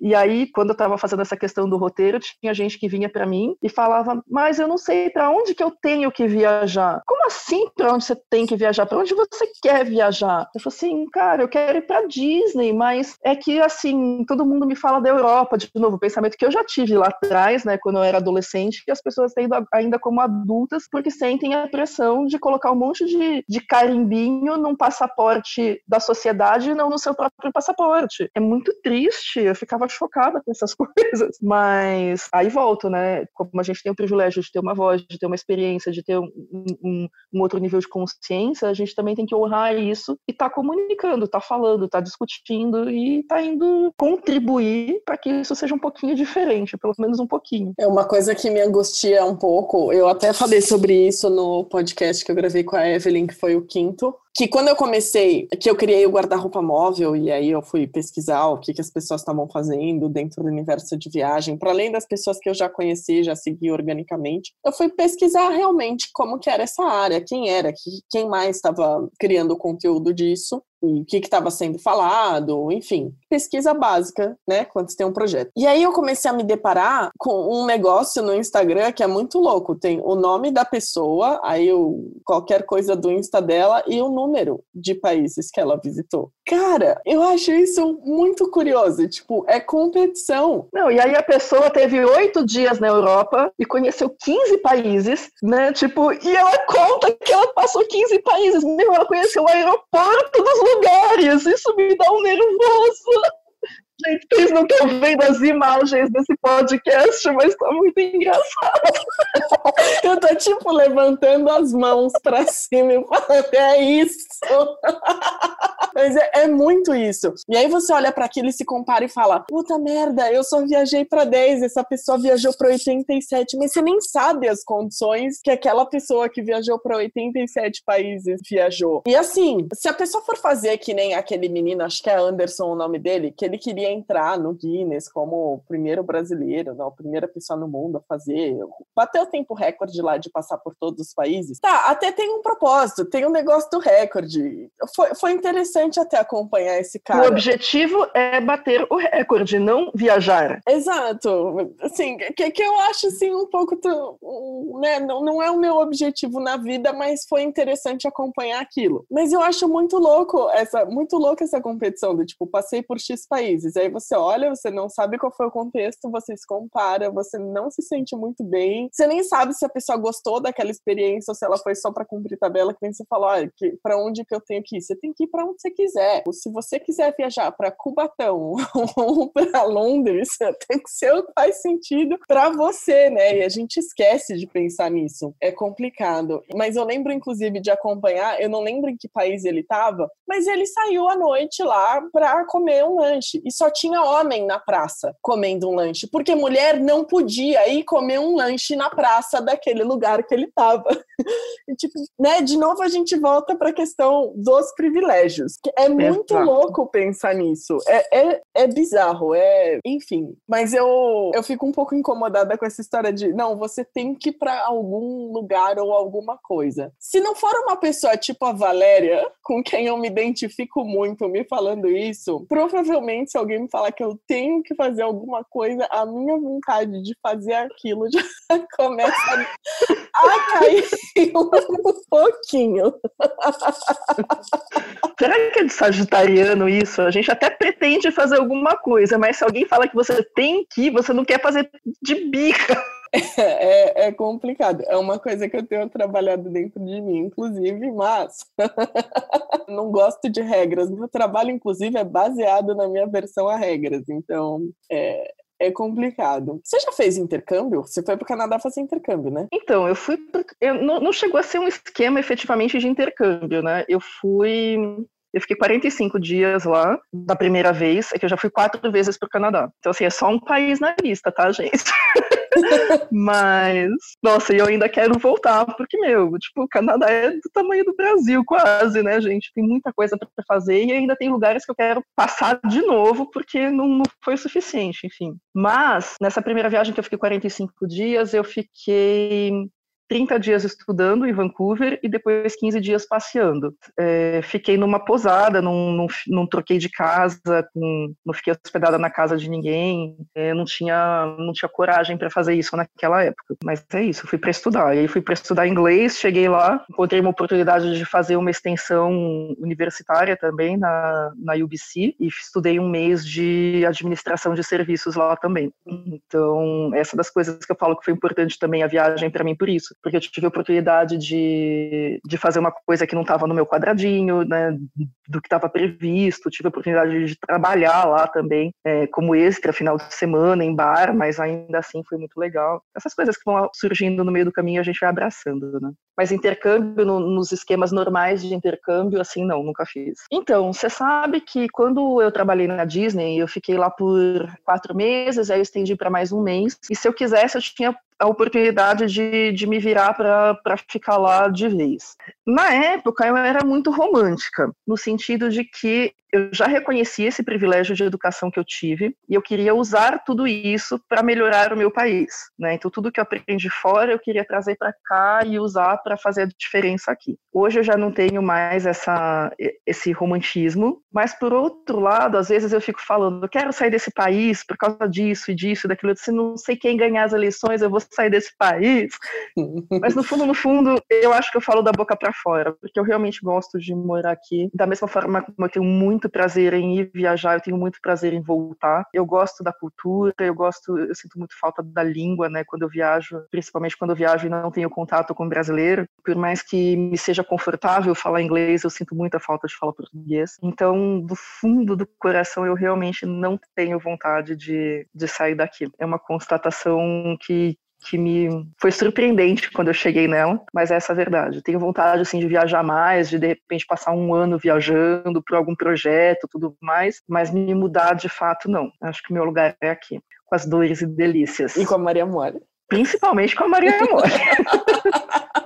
e aí, quando eu estava fazendo essa questão do roteiro, tinha gente que vinha para mim e falava: Mas eu não sei para onde que eu tenho que viajar. Como assim para onde você tem que viajar? Para onde você quer viajar? Eu falei assim, cara, eu quero ir para Disney, mas é que assim, todo mundo me fala da Europa, de novo, pensamento que eu já tive lá atrás, né, quando eu era adolescente, que as pessoas têm ainda como adultas, porque sentem a pressão de colocar um monte de, de carimbinho num passaporte da sociedade e não no seu próprio passaporte. É muito triste, eu ficava chocada com essas coisas. Mas aí volto, né? Como a gente tem o privilégio de ter uma voz, de ter uma experiência, de ter um, um, um outro nível de consciência, a gente também tem que honrar isso e tá comunicando, tá falando, tá discutindo e tá indo contribuir para que isso seja um pouquinho diferente, pelo menos um pouquinho. É uma coisa que me angustia um pouco. Eu até falei sobre isso no podcast que eu gravei com a Evelyn, que foi o quinto, que quando eu comecei, que eu criei o guarda-roupa móvel e aí eu fui pesquisar o que, que as pessoas estavam fazendo dentro do universo de viagem, para além das pessoas que eu já conheci, já segui organicamente, eu fui pesquisar realmente como que era essa área, quem era, quem mais estava criando conteúdo disso o que estava sendo falado, enfim, pesquisa básica, né, quando você tem um projeto. E aí eu comecei a me deparar com um negócio no Instagram que é muito louco, tem o nome da pessoa, aí qualquer coisa do Insta dela e o número de países que ela visitou. Cara, eu acho isso muito curioso, tipo, é competição. Não, e aí a pessoa teve oito dias na Europa e conheceu 15 países, né, tipo, e ela conta que ela passou 15 países, meu, ela conheceu o aeroporto dos lugares. Isso me dá um nervoso. Gente, vocês não estão vendo as imagens desse podcast, mas tá muito engraçado. Eu tô, tipo, levantando as mãos pra cima e falando, é isso. Mas é, é, muito isso. E aí você olha para aquilo e se compara e fala: puta merda, eu só viajei para 10, essa pessoa viajou para 87, mas você nem sabe as condições que aquela pessoa que viajou para 87 países viajou. E assim, se a pessoa for fazer que nem aquele menino, acho que é Anderson o nome dele, que ele queria entrar no Guinness como o primeiro brasileiro, não, a primeira pessoa no mundo a fazer, bater o tempo recorde lá de passar por todos os países. Tá, até tem um propósito, tem um negócio do recorde. Foi, foi interessante até acompanhar esse cara. O objetivo é bater o recorde, não viajar. Exato. Assim, que, que eu acho assim um pouco, né, não, não é o meu objetivo na vida, mas foi interessante acompanhar aquilo. Mas eu acho muito louco essa, muito louco essa competição do tipo, passei por X países, aí você olha, você não sabe qual foi o contexto, você se compara, você não se sente muito bem, você nem sabe se a pessoa gostou daquela experiência ou se ela foi só para cumprir tabela, que nem você falou, olha, que, para onde que eu tenho que ir? Você tem que ir para onde você quiser. Se você quiser viajar para Cubatão ou para Londres, tem que ser o que faz sentido para você, né? E a gente esquece de pensar nisso. É complicado. Mas eu lembro, inclusive, de acompanhar, eu não lembro em que país ele estava, mas ele saiu à noite lá para comer um lanche. E só tinha homem na praça comendo um lanche, porque mulher não podia ir comer um lanche na praça daquele lugar que ele estava. Tipo, né? De novo a gente volta para a questão dos privilégios. É muito Exato. louco pensar nisso. É, é, é bizarro, é. Enfim. Mas eu, eu fico um pouco incomodada com essa história de não, você tem que ir para algum lugar ou alguma coisa. Se não for uma pessoa tipo a Valéria, com quem eu me identifico muito, me falando isso, provavelmente se alguém me falar que eu tenho que fazer alguma coisa, a minha vontade de fazer aquilo já começa a cair um pouquinho. Será que é de sagitariano isso? A gente até pretende fazer alguma coisa, mas se alguém fala que você tem que, você não quer fazer de bica. É, é, complicado. É uma coisa que eu tenho trabalhado dentro de mim, inclusive, mas não gosto de regras. Meu trabalho, inclusive, é baseado na minha versão a regras. Então, é, é complicado. Você já fez intercâmbio? Você foi para o Canadá fazer intercâmbio, né? Então, eu fui. Eu, não, não chegou a ser um esquema efetivamente de intercâmbio, né? Eu fui eu fiquei 45 dias lá, da primeira vez, é que eu já fui quatro vezes para o Canadá. Então, assim, é só um país na lista, tá, gente? Mas, nossa, e eu ainda quero voltar, porque, meu, tipo, o Canadá é do tamanho do Brasil, quase, né, gente? Tem muita coisa para fazer e ainda tem lugares que eu quero passar de novo, porque não, não foi o suficiente, enfim. Mas, nessa primeira viagem que eu fiquei 45 dias, eu fiquei 30 dias estudando em Vancouver e depois 15 dias passeando. É, fiquei numa posada, não, não, não, troquei de casa, com, não fiquei hospedada na casa de ninguém, é, não, tinha, não tinha coragem para fazer isso naquela época. Mas é isso, fui para estudar. E aí fui para estudar inglês, cheguei lá, encontrei uma oportunidade de fazer uma extensão universitária também na, na UBC e estudei um mês de administração de serviços lá também. Então, essa das coisas que eu falo que foi importante também a viagem para mim por isso porque eu tive a oportunidade de, de fazer uma coisa que não estava no meu quadradinho, né, do que estava previsto, tive a oportunidade de trabalhar lá também, é, como extra, final de semana, em bar, mas ainda assim foi muito legal. Essas coisas que vão surgindo no meio do caminho a gente vai abraçando, né? Mas intercâmbio, no, nos esquemas normais de intercâmbio, assim, não, nunca fiz. Então, você sabe que quando eu trabalhei na Disney, eu fiquei lá por quatro meses, aí eu estendi para mais um mês, e se eu quisesse, eu tinha a oportunidade de, de me virar para ficar lá de vez. Na época, eu era muito romântica, no sentido de que eu já reconhecia esse privilégio de educação que eu tive e eu queria usar tudo isso para melhorar o meu país. Né? Então, tudo que eu aprendi fora, eu queria trazer para cá e usar para fazer a diferença aqui. Hoje eu já não tenho mais essa, esse romantismo, mas por outro lado, às vezes eu fico falando, eu quero sair desse país por causa disso e disso e daquilo. Se não sei quem ganhar as eleições, eu vou sair desse país. mas no fundo, no fundo, eu acho que eu falo da boca para fora, porque eu realmente gosto de morar aqui. Da mesma forma como eu tenho muito prazer em ir viajar, eu tenho muito prazer em voltar. Eu gosto da cultura, eu gosto, eu sinto muito falta da língua, né, quando eu viajo, principalmente quando eu viajo e não tenho contato com brasileiro. Por mais que me seja confortável falar inglês, eu sinto muita falta de falar português. Então, do fundo do coração, eu realmente não tenho vontade de, de sair daqui. É uma constatação que que me foi surpreendente quando eu cheguei nela, mas é essa a verdade. Tenho vontade assim de viajar mais, de de repente passar um ano viajando por algum projeto, tudo mais, mas me mudar de fato não. Acho que meu lugar é aqui, com as dores e delícias. E com a Maria Mole. Principalmente com a Maria Mole.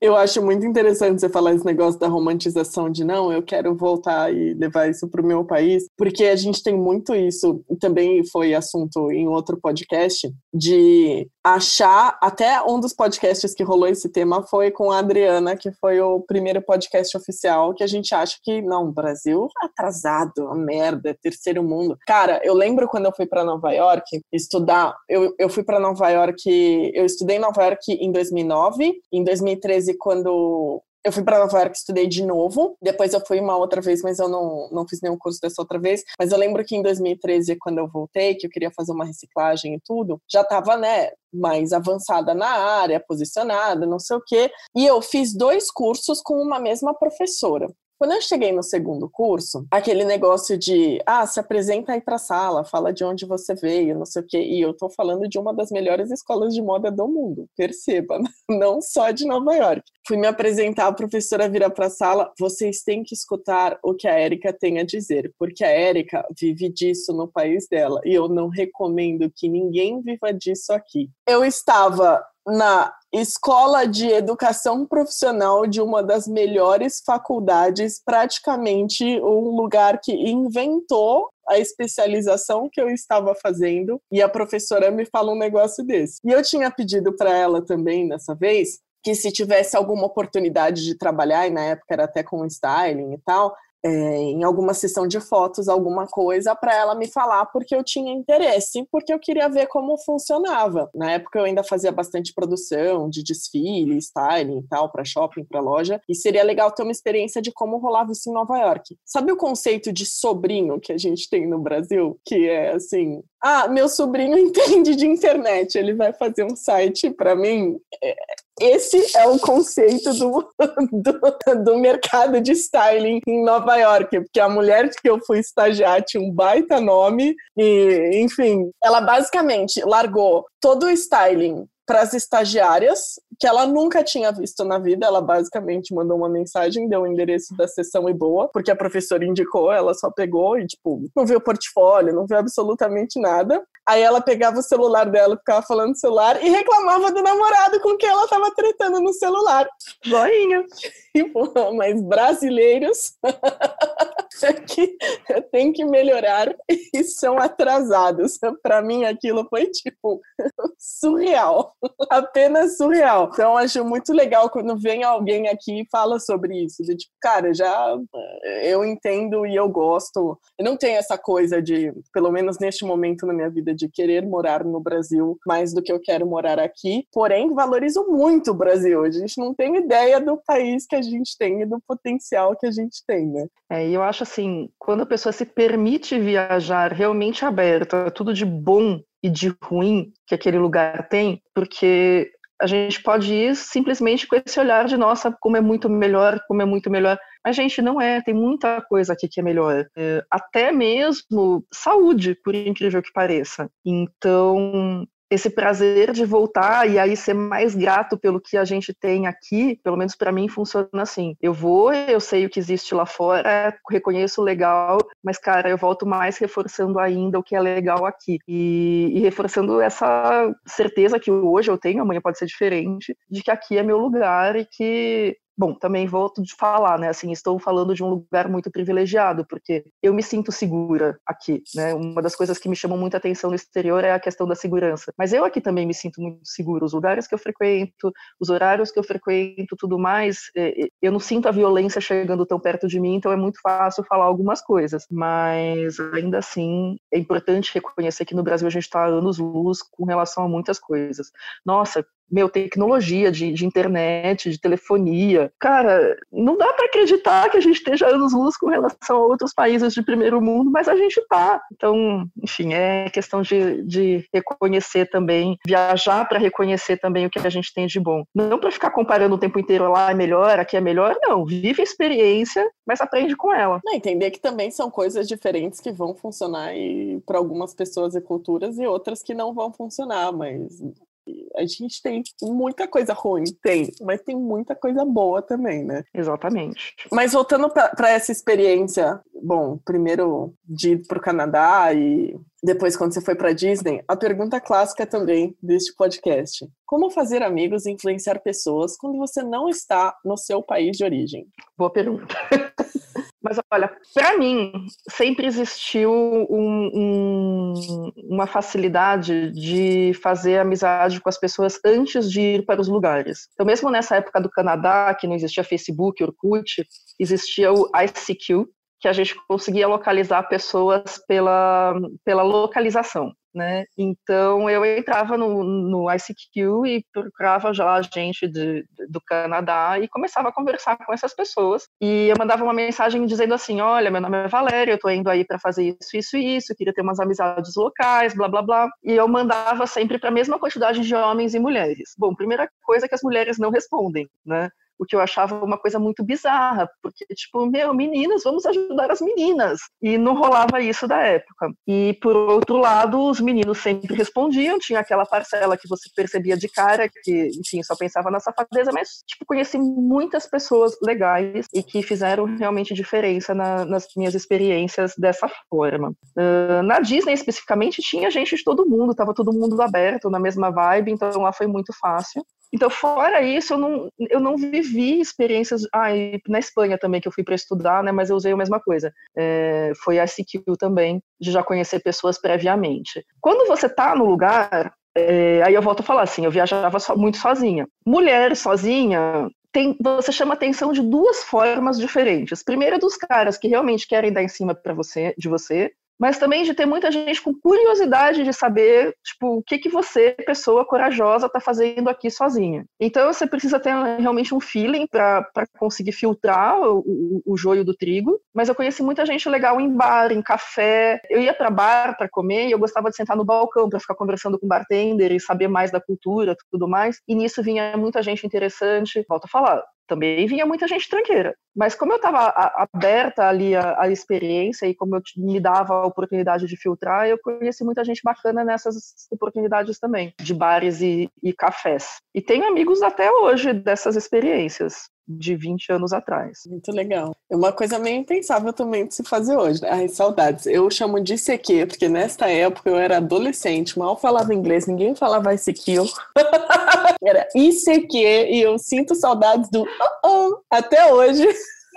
Eu acho muito interessante você falar esse negócio da romantização de não, eu quero voltar e levar isso para o meu país, porque a gente tem muito isso, e também foi assunto em outro podcast, de achar, até um dos podcasts que rolou esse tema foi com a Adriana, que foi o primeiro podcast oficial, que a gente acha que, não, Brasil atrasado, uma merda, terceiro mundo. Cara, eu lembro quando eu fui para Nova York estudar, eu, eu fui para Nova York, eu estudei em Nova York em 2009, em 2013 quando eu fui para Nova York, estudei de novo. Depois eu fui uma outra vez, mas eu não, não fiz nenhum curso dessa outra vez. Mas eu lembro que em 2013, quando eu voltei, que eu queria fazer uma reciclagem e tudo, já estava, né, mais avançada na área, posicionada, não sei o quê. E eu fiz dois cursos com uma mesma professora. Quando eu cheguei no segundo curso, aquele negócio de, ah, se apresenta aí pra sala, fala de onde você veio, não sei o quê. E eu tô falando de uma das melhores escolas de moda do mundo, perceba, não só de Nova York. Fui me apresentar, a professora vira pra sala, vocês têm que escutar o que a Érica tem a dizer, porque a Érica vive disso no país dela, e eu não recomendo que ninguém viva disso aqui. Eu estava na escola de educação profissional de uma das melhores faculdades, praticamente um lugar que inventou a especialização que eu estava fazendo, e a professora me fala um negócio desse. E eu tinha pedido para ela também nessa vez que se tivesse alguma oportunidade de trabalhar, e na época era até com styling e tal, é, em alguma sessão de fotos, alguma coisa, para ela me falar porque eu tinha interesse, porque eu queria ver como funcionava. Na época eu ainda fazia bastante produção de desfile, styling e tal, para shopping, para loja, e seria legal ter uma experiência de como rolava isso em Nova York. Sabe o conceito de sobrinho que a gente tem no Brasil? Que é assim, ah, meu sobrinho entende de internet, ele vai fazer um site para mim. É, esse é o conceito do, do, do, mercado de styling em Nova York, porque a mulher que eu fui estagiar tinha um baita nome, e, enfim, ela basicamente largou todo o styling para as estagiárias, que ela nunca tinha visto na vida. Ela basicamente mandou uma mensagem, deu o endereço da sessão e boa, porque a professora indicou, ela só pegou e, tipo, não viu o portfólio, não viu absolutamente nada. Aí ela pegava o celular dela, ficava falando no celular e reclamava do namorado com quem ela tava tretando no celular. Joinha. Tipo, mas brasileiros que tem que melhorar e são atrasados. Para mim, aquilo foi tipo surreal, apenas surreal. Então, acho muito legal quando vem alguém aqui e fala sobre isso. De tipo, cara, já eu entendo e eu gosto. Eu não tenho essa coisa de, pelo menos neste momento na minha vida, de querer morar no Brasil mais do que eu quero morar aqui. Porém, valorizo muito o Brasil. A gente não tem ideia do país que a gente tem e do potencial que a gente tem, né? É, e eu acho assim, quando a pessoa se permite viajar realmente aberta, tudo de bom e de ruim que aquele lugar tem, porque a gente pode ir simplesmente com esse olhar de nossa, como é muito melhor, como é muito melhor. A gente não é, tem muita coisa aqui que é melhor. É, até mesmo saúde, por incrível que pareça. Então, esse prazer de voltar e aí ser mais grato pelo que a gente tem aqui, pelo menos para mim funciona assim. Eu vou, eu sei o que existe lá fora, reconheço legal, mas cara, eu volto mais reforçando ainda o que é legal aqui e, e reforçando essa certeza que hoje eu tenho, amanhã pode ser diferente, de que aqui é meu lugar e que Bom, também volto de falar, né? Assim, estou falando de um lugar muito privilegiado, porque eu me sinto segura aqui, né? Uma das coisas que me chamam muita atenção no exterior é a questão da segurança. Mas eu aqui também me sinto muito seguro. Os lugares que eu frequento, os horários que eu frequento, tudo mais, é, é, eu não sinto a violência chegando tão perto de mim, então é muito fácil falar algumas coisas. Mas ainda assim, é importante reconhecer que no Brasil a gente está anos-luz com relação a muitas coisas. Nossa, meu, tecnologia de, de, internet, de telefonia. Cara, não dá para acreditar que a gente esteja anos-luz com relação a outros países de primeiro mundo, mas a gente tá. Então, enfim, é questão de, de reconhecer também, viajar para reconhecer também o que a gente tem de bom. Não para ficar comparando o tempo inteiro lá é melhor, aqui é melhor, não. Vive a experiência, mas aprende com ela. Entender que também são coisas diferentes que vão funcionar para algumas pessoas e culturas e outras que não vão funcionar, mas a gente tem muita coisa ruim, tem, mas tem muita coisa boa também, né? Exatamente. Mas voltando para essa experiência, bom, primeiro de ir para o Canadá e depois quando você foi para Disney, a pergunta clássica também deste podcast: como fazer amigos e influenciar pessoas quando você não está no seu país de origem? Boa pergunta. Mas olha, para mim sempre existiu um, um, uma facilidade de fazer amizade com as pessoas antes de ir para os lugares. Então, mesmo nessa época do Canadá, que não existia Facebook, Orkut, existia o ICQ, que a gente conseguia localizar pessoas pela, pela localização né? Então eu entrava no, no ICQ e procurava já gente de, do Canadá e começava a conversar com essas pessoas. E eu mandava uma mensagem dizendo assim: Olha, meu nome é Valéria, eu estou indo aí para fazer isso, isso e isso, queria ter umas amizades locais, blá blá blá. E eu mandava sempre para a mesma quantidade de homens e mulheres. Bom, primeira coisa é que as mulheres não respondem, né? O que eu achava uma coisa muito bizarra, porque, tipo, meu, meninas, vamos ajudar as meninas. E não rolava isso da época. E, por outro lado, os meninos sempre respondiam, tinha aquela parcela que você percebia de cara, que, enfim, só pensava na safadeza, mas, tipo, conheci muitas pessoas legais e que fizeram realmente diferença na, nas minhas experiências dessa forma. Uh, na Disney, especificamente, tinha gente de todo mundo, tava todo mundo aberto, na mesma vibe, então lá foi muito fácil. Então, fora isso, eu não, eu não vivi experiências. Ah, na Espanha também, que eu fui para estudar, né? Mas eu usei a mesma coisa. É, foi a CQ também, de já conhecer pessoas previamente. Quando você está no lugar, é, aí eu volto a falar assim, eu viajava muito sozinha. Mulher sozinha, tem, você chama atenção de duas formas diferentes. Primeiro, dos caras que realmente querem dar em cima para você, de você, mas também de ter muita gente com curiosidade de saber, tipo, o que que você, pessoa corajosa, está fazendo aqui sozinha. Então você precisa ter realmente um feeling para conseguir filtrar o, o, joio do trigo. Mas eu conheci muita gente legal em bar, em café. Eu ia para bar para comer e eu gostava de sentar no balcão para ficar conversando com o bartender e saber mais da cultura, tudo mais. E nisso vinha muita gente interessante. Volto a falar, também vinha muita gente tranqueira. Mas como eu estava aberta ali à, à, experiência e como eu me dava a oportunidade de filtrar, eu conheci muita gente bacana nessas oportunidades também, de bares e, e cafés. E tenho amigos até hoje dessas experiências de 20 anos atrás. Muito legal. É uma coisa meio impensável também de se fazer hoje, né? Ai, saudades. Eu chamo de ICQ, porque nesta época eu era adolescente, mal falava inglês, ninguém falava ICQ. era ICQ e eu sinto saudades do oh, oh, até hoje.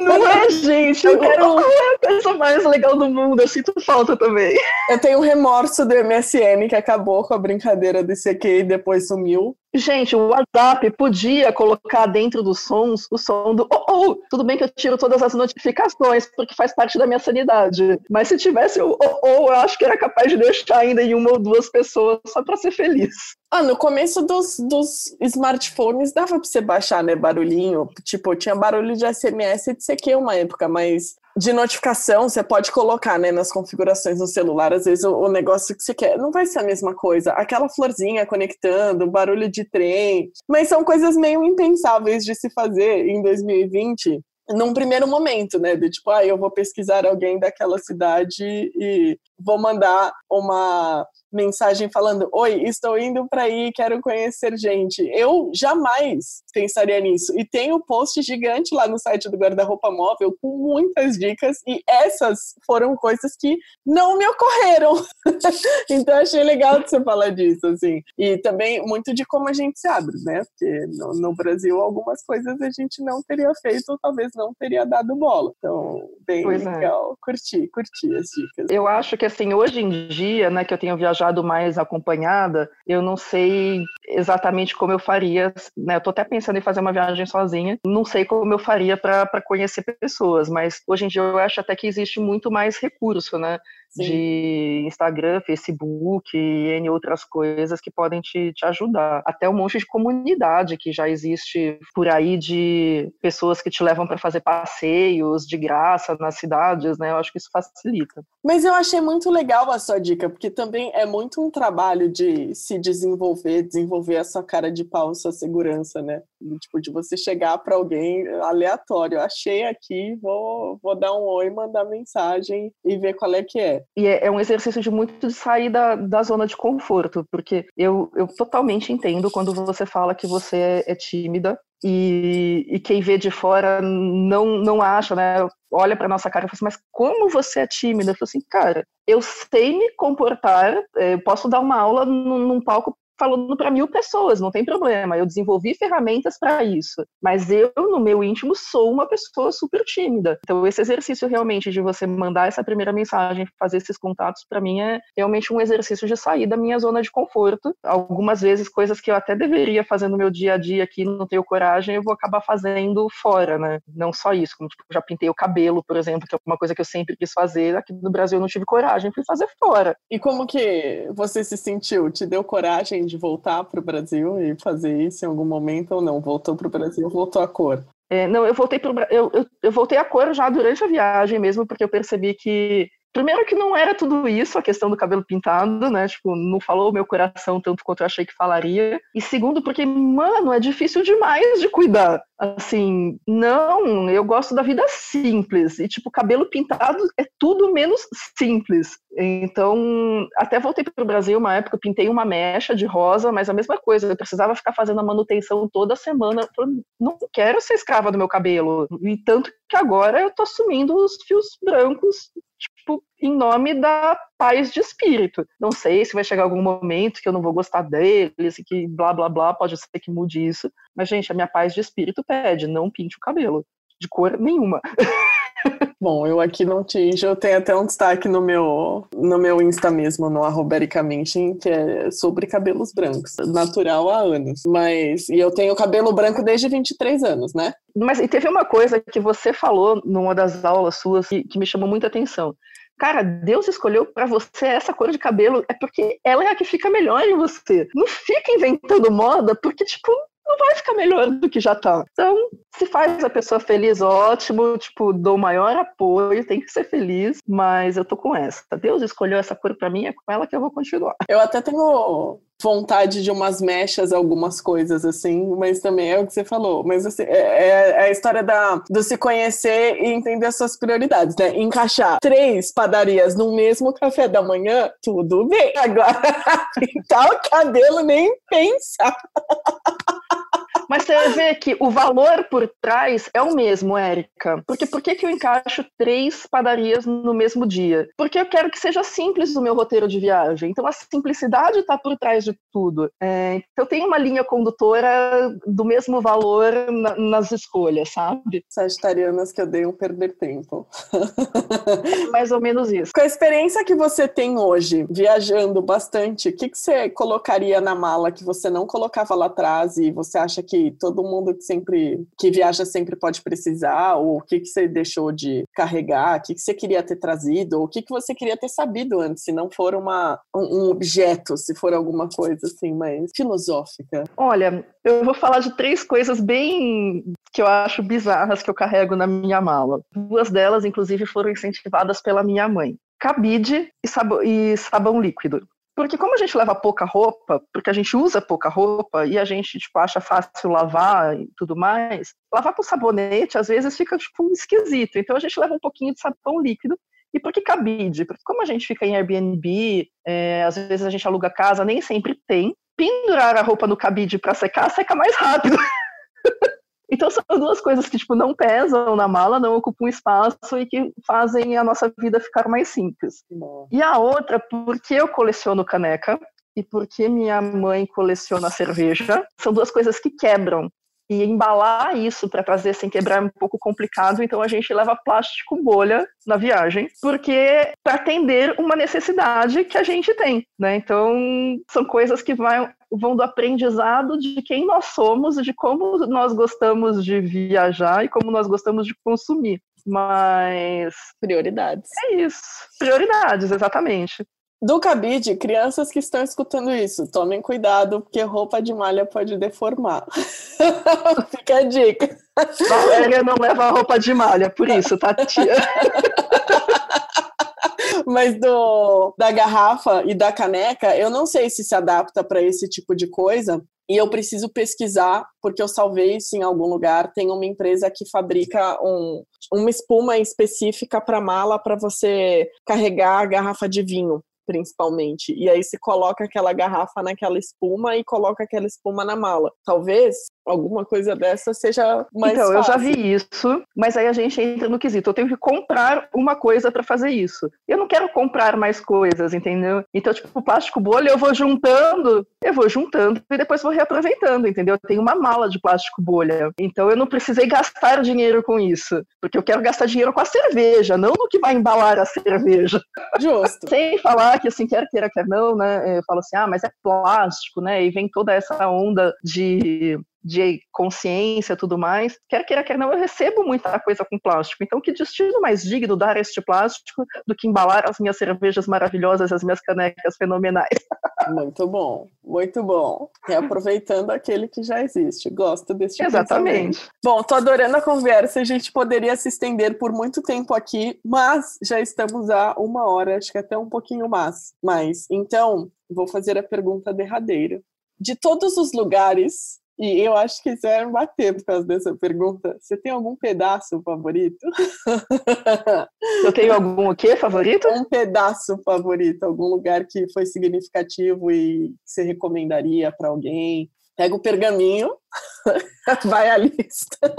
Não é, gente? Eu quero a coisa mais legal do mundo. Eu sinto falta também. Eu tenho remorso do MSN que acabou com a brincadeira do ICQ e depois sumiu. Gente, o WhatsApp podia colocar dentro dos sons o som do oh, oh! Tudo bem que eu tiro todas as notificações, porque faz parte da minha sanidade. Mas se tivesse o oh, oh, eu acho que era capaz de deixar ainda em uma ou duas pessoas só para ser feliz. Ah, no começo dos, dos smartphones dava pra você baixar, né, barulhinho. Tipo, tinha barulho de SMS e de CQ uma época, mas de notificação você pode colocar, né, nas configurações no celular. Às vezes o, o, negócio que você quer não vai ser a mesma coisa. Aquela florzinha conectando, barulho de trem. Mas são coisas meio impensáveis de se fazer em 2020 num primeiro momento, né? De tipo, ah, eu vou pesquisar alguém daquela cidade e vou mandar uma mensagem falando: Oi, estou indo para aí, quero conhecer gente. Eu jamais pensaria nisso. E tem um post gigante lá no site do Guarda-Roupa Móvel com muitas dicas, e essas foram coisas que não me ocorreram. então achei legal de você falar disso, assim. E também muito de como a gente se abre, né? Porque no, no Brasil algumas coisas a gente não teria feito, ou talvez não teria dado bola. Então, bem pois é. legal. É. Curti, curti as dicas. Eu acho que assim, hoje em dia, né, que eu tenho viajado mais acompanhada, eu não sei exatamente como eu faria, né? Eu tô até pensando em fazer uma viagem sozinha, não sei como eu faria para conhecer pessoas, mas hoje em dia eu acho até que existe muito mais recurso, né? Sim. de Instagram, Facebook e N outras coisas que podem te, te ajudar. Até um monte de comunidade que já existe por aí de pessoas que te levam para fazer passeios de graça nas cidades, né? Eu acho que isso facilita. Mas eu achei muito legal a sua dica, porque também é muito um trabalho de se desenvolver, desenvolver a sua cara de pau, sua segurança, né? Tipo, de você chegar para alguém aleatório. Achei aqui, vou, vou dar um oi, mandar mensagem e ver qual é que é. E é, é, um exercício de muito de sair da, da zona de conforto, porque eu, eu totalmente entendo quando você fala que você é, é tímida e, e, quem vê de fora não, não acha, né? Olha para nossa cara e fala assim, mas como você é tímida? Eu falo assim, cara, eu sei me comportar, eu posso dar uma aula num, num palco falando para mil pessoas, não tem problema. Eu desenvolvi ferramentas para isso. Mas eu, no meu íntimo, sou uma pessoa super tímida. Então, esse exercício realmente de você mandar essa primeira mensagem, fazer esses contatos, para mim é realmente um exercício de sair da minha zona de conforto. Algumas vezes, coisas que eu até deveria fazer no meu dia a dia aqui, não tenho coragem, eu vou acabar fazendo fora, né? Não só isso, como tipo, já pintei o cabelo, por exemplo, que é uma coisa que eu sempre quis fazer. Aqui no Brasil eu não tive coragem, fui fazer fora. E como que você se sentiu? Te deu coragem de voltar para o Brasil e fazer isso em algum momento ou não? Voltou para o Brasil, voltou a cor? É, não, eu voltei pro, eu, eu, eu voltei a cor já durante a viagem mesmo, porque eu percebi que Primeiro que não era tudo isso, a questão do cabelo pintado, né? Tipo, não falou meu coração tanto quanto eu achei que falaria. E segundo, porque, mano, é difícil demais de cuidar. Assim, não, eu gosto da vida simples. E, tipo, cabelo pintado é tudo menos simples. Então, até voltei para o Brasil uma época, pintei uma mecha de rosa, mas a mesma coisa, eu precisava ficar fazendo a manutenção toda semana. Eu não quero ser escrava do meu cabelo. E tanto que agora eu tô assumindo os fios brancos tipo, em nome da paz de espírito. Não sei se vai chegar algum momento que eu não vou gostar deles e que blá blá blá, pode ser que mude isso. Mas, gente, a minha paz de espírito pede, não pinte o cabelo. De cor nenhuma. Bom, eu aqui não tinge, eu tenho até um destaque no meu, no meu Insta mesmo, no arroba que é sobre cabelos brancos, natural há anos. Mas, e eu tenho cabelo branco desde 23 anos, né? Mas e teve uma coisa que você falou numa das aulas suas que, que me chamou muita atenção. Cara, Deus escolheu para você essa cor de cabelo é porque ela é a que fica melhor em você. Não fica inventando moda porque, tipo, não vai ficar melhor do que já tá. Então, se faz a pessoa feliz, ótimo, tipo, dou maior apoio, tem que ser feliz, mas eu tô com essa. Deus escolheu essa cor para mim, é com ela que eu vou continuar. Eu até tenho vontade de umas mechas, algumas coisas, assim, mas também é o que você falou. Mas assim, é, é, é a história da, do se conhecer e entender as suas prioridades, né? Encaixar três padarias no mesmo café da manhã, tudo bem. Agora, pintar o cabelo, nem pensar. Mas você vê que o valor por trás é o mesmo, Érica. Porque por que, que eu encaixo três padarias no mesmo dia? Porque eu quero que seja simples o meu roteiro de viagem. Então a simplicidade está por trás de tudo. É, então eu tenho uma linha condutora do mesmo valor na, nas escolhas, sabe? Sagitarianas que odeiam perder tempo. é mais ou menos isso. Com a experiência que você tem hoje, viajando bastante, o que, que você colocaria na mala que você não colocava lá atrás e você acha que todo mundo que sempre que viaja sempre pode precisar, ou o que, que você deixou de carregar, o que, que você queria ter trazido, ou o que, que você queria ter sabido antes, se não for uma, um, um objeto, se for alguma coisa assim mais filosófica. Olha, eu vou falar de três coisas bem que eu acho bizarras que eu carrego na minha mala. Duas delas, inclusive, foram incentivadas pela minha mãe. Cabide e e sabão líquido. Porque como a gente leva pouca roupa, porque a gente usa pouca roupa e a gente tipo, acha fácil lavar e tudo mais, lavar com sabonete às vezes fica tipo, esquisito. Então a gente leva um pouquinho de sabão líquido. E por que cabide? Porque como a gente fica em Airbnb, é, às vezes a gente aluga casa, nem sempre tem. Pendurar a roupa no cabide para secar, seca mais rápido. Então são duas coisas que tipo não pesam na mala, não ocupam espaço e que fazem a nossa vida ficar mais simples. Bom. E a outra, porque eu coleciono caneca e porque minha mãe coleciona cerveja, são duas coisas que quebram. E embalar isso para trazer sem quebrar é um pouco complicado, então a gente leva plástico bolha na viagem, porque para atender uma necessidade que a gente tem, né? Então são coisas que vai, vão do aprendizado de quem nós somos de como nós gostamos de viajar e como nós gostamos de consumir. Mas. Prioridades. É isso. Prioridades, exatamente. Do cabide, crianças que estão escutando isso, tomem cuidado, porque roupa de malha pode deformar. Fica a dica. Valéria não leva roupa de malha, por isso, tá, tia? Mas do, da garrafa e da caneca, eu não sei se se adapta para esse tipo de coisa. E eu preciso pesquisar, porque eu salvei isso em algum lugar. Tem uma empresa que fabrica um, uma espuma específica para mala para você carregar a garrafa de vinho principalmente. E aí se coloca aquela garrafa naquela espuma e coloca aquela espuma na mala. Talvez alguma coisa dessa seja mais Então, fácil. eu já vi isso, mas aí a gente entra no quesito. Eu tenho que comprar uma coisa para fazer isso. Eu não quero comprar mais coisas, entendeu? Então, tipo, o plástico bolha eu vou juntando, eu vou juntando e depois vou reaproveitando, entendeu? Eu tenho uma mala de plástico bolha. Então, eu não precisei gastar dinheiro com isso, porque eu quero gastar dinheiro com a cerveja, não no que vai embalar a cerveja. Justo. Sem falar que, assim, quer queira, quer não, né? Eu falo assim, ah, mas é plástico, né? E vem toda essa onda de de consciência tudo mais, quer queira, quer não, eu recebo muita coisa com plástico. Então, que destino mais digno dar este plástico do que embalar as minhas cervejas maravilhosas, as minhas canecas fenomenais. Muito bom, muito bom. Reaproveitando aquele que já existe. Gosto desse tipo Exatamente. Bom, tô adorando a conversa. A gente poderia se estender por muito tempo aqui, mas já estamos a uma hora, acho que até um pouquinho mais. Mas, então, vou fazer a pergunta derradeira. De todos os lugares e eu acho que é bater por causa dessa pergunta. Você tem algum pedaço favorito? Eu tenho algum o quê favorito? Um pedaço favorito, algum lugar que foi significativo e você recomendaria para alguém. Pega o pergaminho, vai à lista.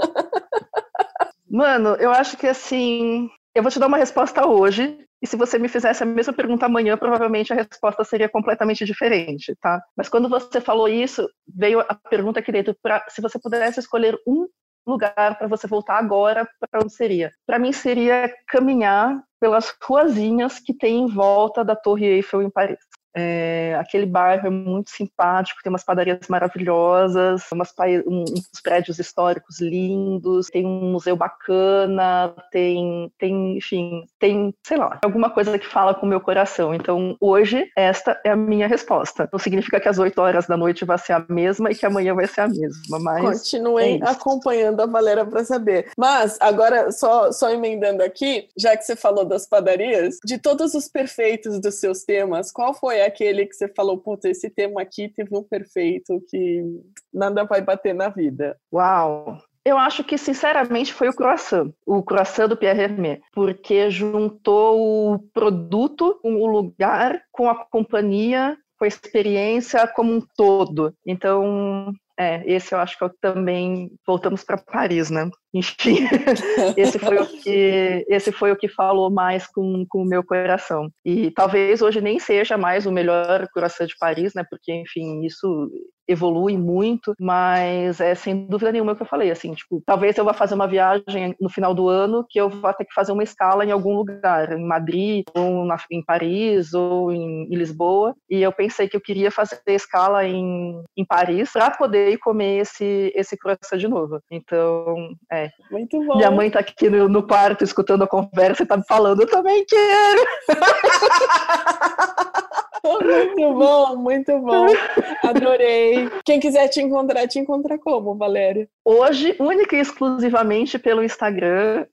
Mano, eu acho que assim, eu vou te dar uma resposta hoje, e se você me fizesse a mesma pergunta amanhã, provavelmente a resposta seria completamente diferente, tá? Mas quando você falou isso, veio a pergunta aqui dentro, pra, se você pudesse escolher um lugar para você voltar agora, para onde seria? Para mim seria caminhar pelas ruazinhas que tem em volta da Torre Eiffel em Paris. É, aquele bairro é muito simpático, tem umas padarias maravilhosas, umas, uns prédios históricos lindos, tem um museu bacana, tem, tem, enfim, tem, sei lá, alguma coisa que fala com o meu coração. Então, hoje, esta é a minha resposta. Não significa que às 8 horas da noite vai ser a mesma e que amanhã vai ser a mesma, mas. Continuem é acompanhando a Valera para saber. Mas, agora, só, só emendando aqui, já que você falou das padarias, de todos os perfeitos dos seus temas, qual foi aquele que você falou, puta, esse tema aqui teve um perfeito que nada vai bater na vida? Uau! Eu acho que, sinceramente, foi o croissant, o croissant do Pierre Hermé, porque juntou o produto, o lugar, com a companhia, com a experiência como um todo. Então, é, esse eu acho que eu também voltamos para Paris, né? Enfim, esse foi o que esse foi o que falou mais com, com o meu coração. E talvez hoje nem seja mais o melhor coração de Paris, né? Porque enfim, isso evolui muito, mas é sem dúvida nenhuma o que eu falei, assim, tipo, talvez eu vá fazer uma viagem no final do ano que eu vá ter que fazer uma escala em algum lugar, em Madrid, ou na, em Paris, ou em, em, Lisboa, e eu pensei que eu queria fazer escala em, em Paris para poder ir comer esse, esse croissant de novo. Então, é. Muito bom. Minha mãe tá aqui no, no quarto escutando a conversa e tá me falando, eu também quero! muito bom, muito bom. Adorei. Quem quiser te encontrar, te encontra como, Valéria? Hoje, única e exclusivamente pelo Instagram,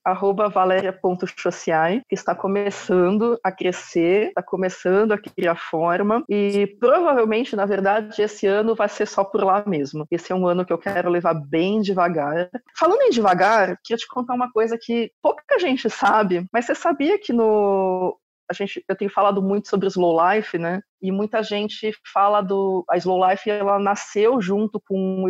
valéria.chociai, que está começando a crescer, está começando a criar forma e provavelmente, na verdade, esse ano vai ser só por lá mesmo. Esse é um ano que eu quero levar bem devagar. Falando em devagar, queria te contar uma coisa que pouca gente sabe, mas você sabia que no a gente, eu tenho falado muito sobre slow life, né? E muita gente fala do a slow life, ela nasceu junto com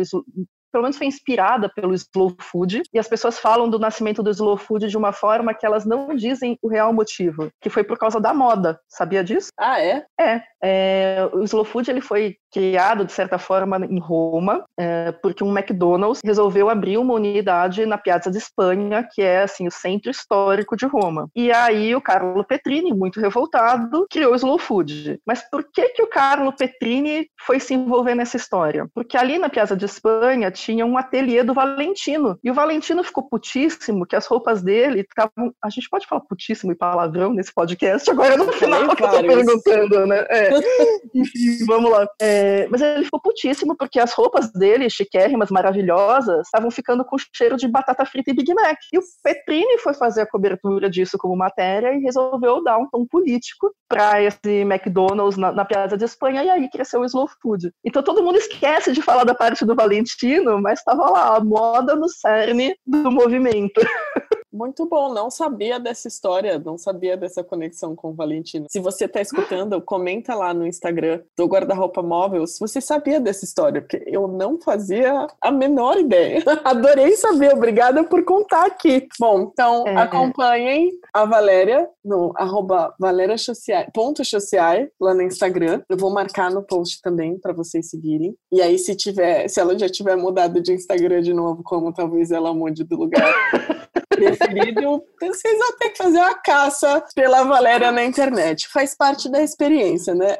pelo menos foi inspirada pelo slow food, e as pessoas falam do nascimento do slow food de uma forma que elas não dizem o real motivo, que foi por causa da moda. Sabia disso? Ah, é? É. é o slow food ele foi criado, de certa forma, em Roma, é, porque um McDonald's resolveu abrir uma unidade na Piazza de Espanha, que é, assim, o centro histórico de Roma. E aí o Carlo Petrini, muito revoltado, criou o slow food. Mas por que que o Carlo Petrini foi se envolver nessa história? Porque ali na Piazza de Espanha tinha um ateliê do Valentino. E o Valentino ficou putíssimo que as roupas dele estavam. A gente pode falar putíssimo e palavrão nesse podcast agora no final que eu tô perguntando, né? É. Enfim, vamos lá. É, mas ele ficou putíssimo porque as roupas dele, chiquérrimas, maravilhosas, estavam ficando com cheiro de batata frita e Big Mac. E o Petrini foi fazer a cobertura disso como matéria e resolveu dar um tom político para esse McDonald's na, na Piazza de Espanha e aí cresceu o slow food. Então todo mundo esquece de falar da parte do Valentino mas estava lá, a moda no cerne do movimento. Muito bom, não sabia dessa história, não sabia dessa conexão com o Valentino. Se você está escutando, comenta lá no Instagram do Guarda-Roupa Móvel se você sabia dessa história, porque eu não fazia a menor ideia. Adorei saber, obrigada por contar aqui. Bom, então é. acompanhem a Valéria no arroba valeriachociai, lá no Instagram. Eu vou marcar no post também para vocês seguirem. E aí, se tiver, se ela já tiver mudado de Instagram de novo, como talvez ela mude do lugar. preferido, vocês vão ter que fazer uma caça pela Valéria na internet. Faz parte da experiência, né?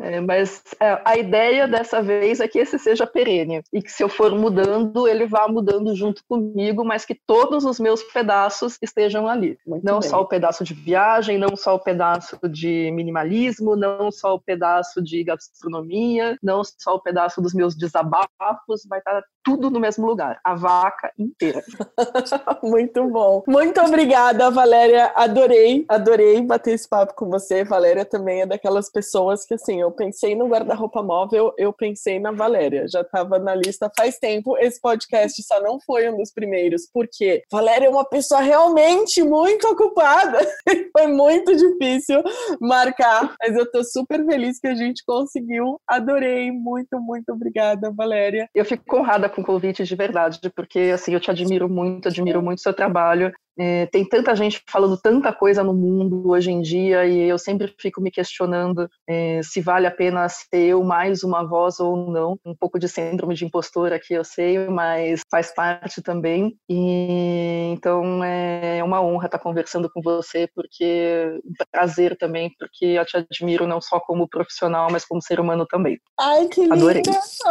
É, mas é, a ideia dessa vez é que esse seja perene e que se eu for mudando, ele vá mudando junto comigo, mas que todos os meus pedaços estejam ali. Muito não bem. só o pedaço de viagem, não só o pedaço de minimalismo, não só o pedaço de gastronomia, não só o pedaço dos meus desabafos, vai estar tudo no mesmo lugar, a vaca inteira. Muito bom. Muito obrigada, Valéria. Adorei, adorei bater esse papo com você. Valéria também é daquelas pessoas que, assim, eu pensei no guarda-roupa móvel, eu pensei na Valéria. Já estava na lista faz tempo. Esse podcast só não foi um dos primeiros, porque Valéria é uma pessoa realmente muito ocupada. foi muito difícil marcar, mas eu tô super feliz que a gente conseguiu. Adorei. Muito, muito obrigada, Valéria. Eu fico honrada com o convite de verdade, porque, assim, eu te admiro muito muito, admiro muito seu trabalho. É, tem tanta gente falando tanta coisa no mundo hoje em dia e eu sempre fico me questionando é, se vale a pena ser eu mais uma voz ou não. Um pouco de síndrome de impostor aqui, eu sei, mas faz parte também. E então é uma honra estar conversando com você, porque um prazer também, porque eu te admiro não só como profissional, mas como ser humano também. Ai, que linda! Adorei.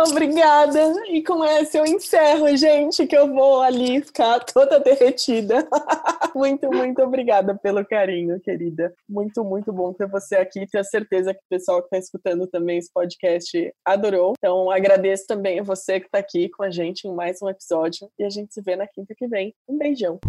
Obrigada! E com essa eu encerro, gente, que eu vou ali ficar toda derretida. muito, muito obrigada pelo carinho, querida. Muito, muito bom ter você aqui. Tenho certeza que o pessoal que está escutando também esse podcast adorou. Então, agradeço também a você que está aqui com a gente em mais um episódio. E a gente se vê na quinta que vem. Um beijão.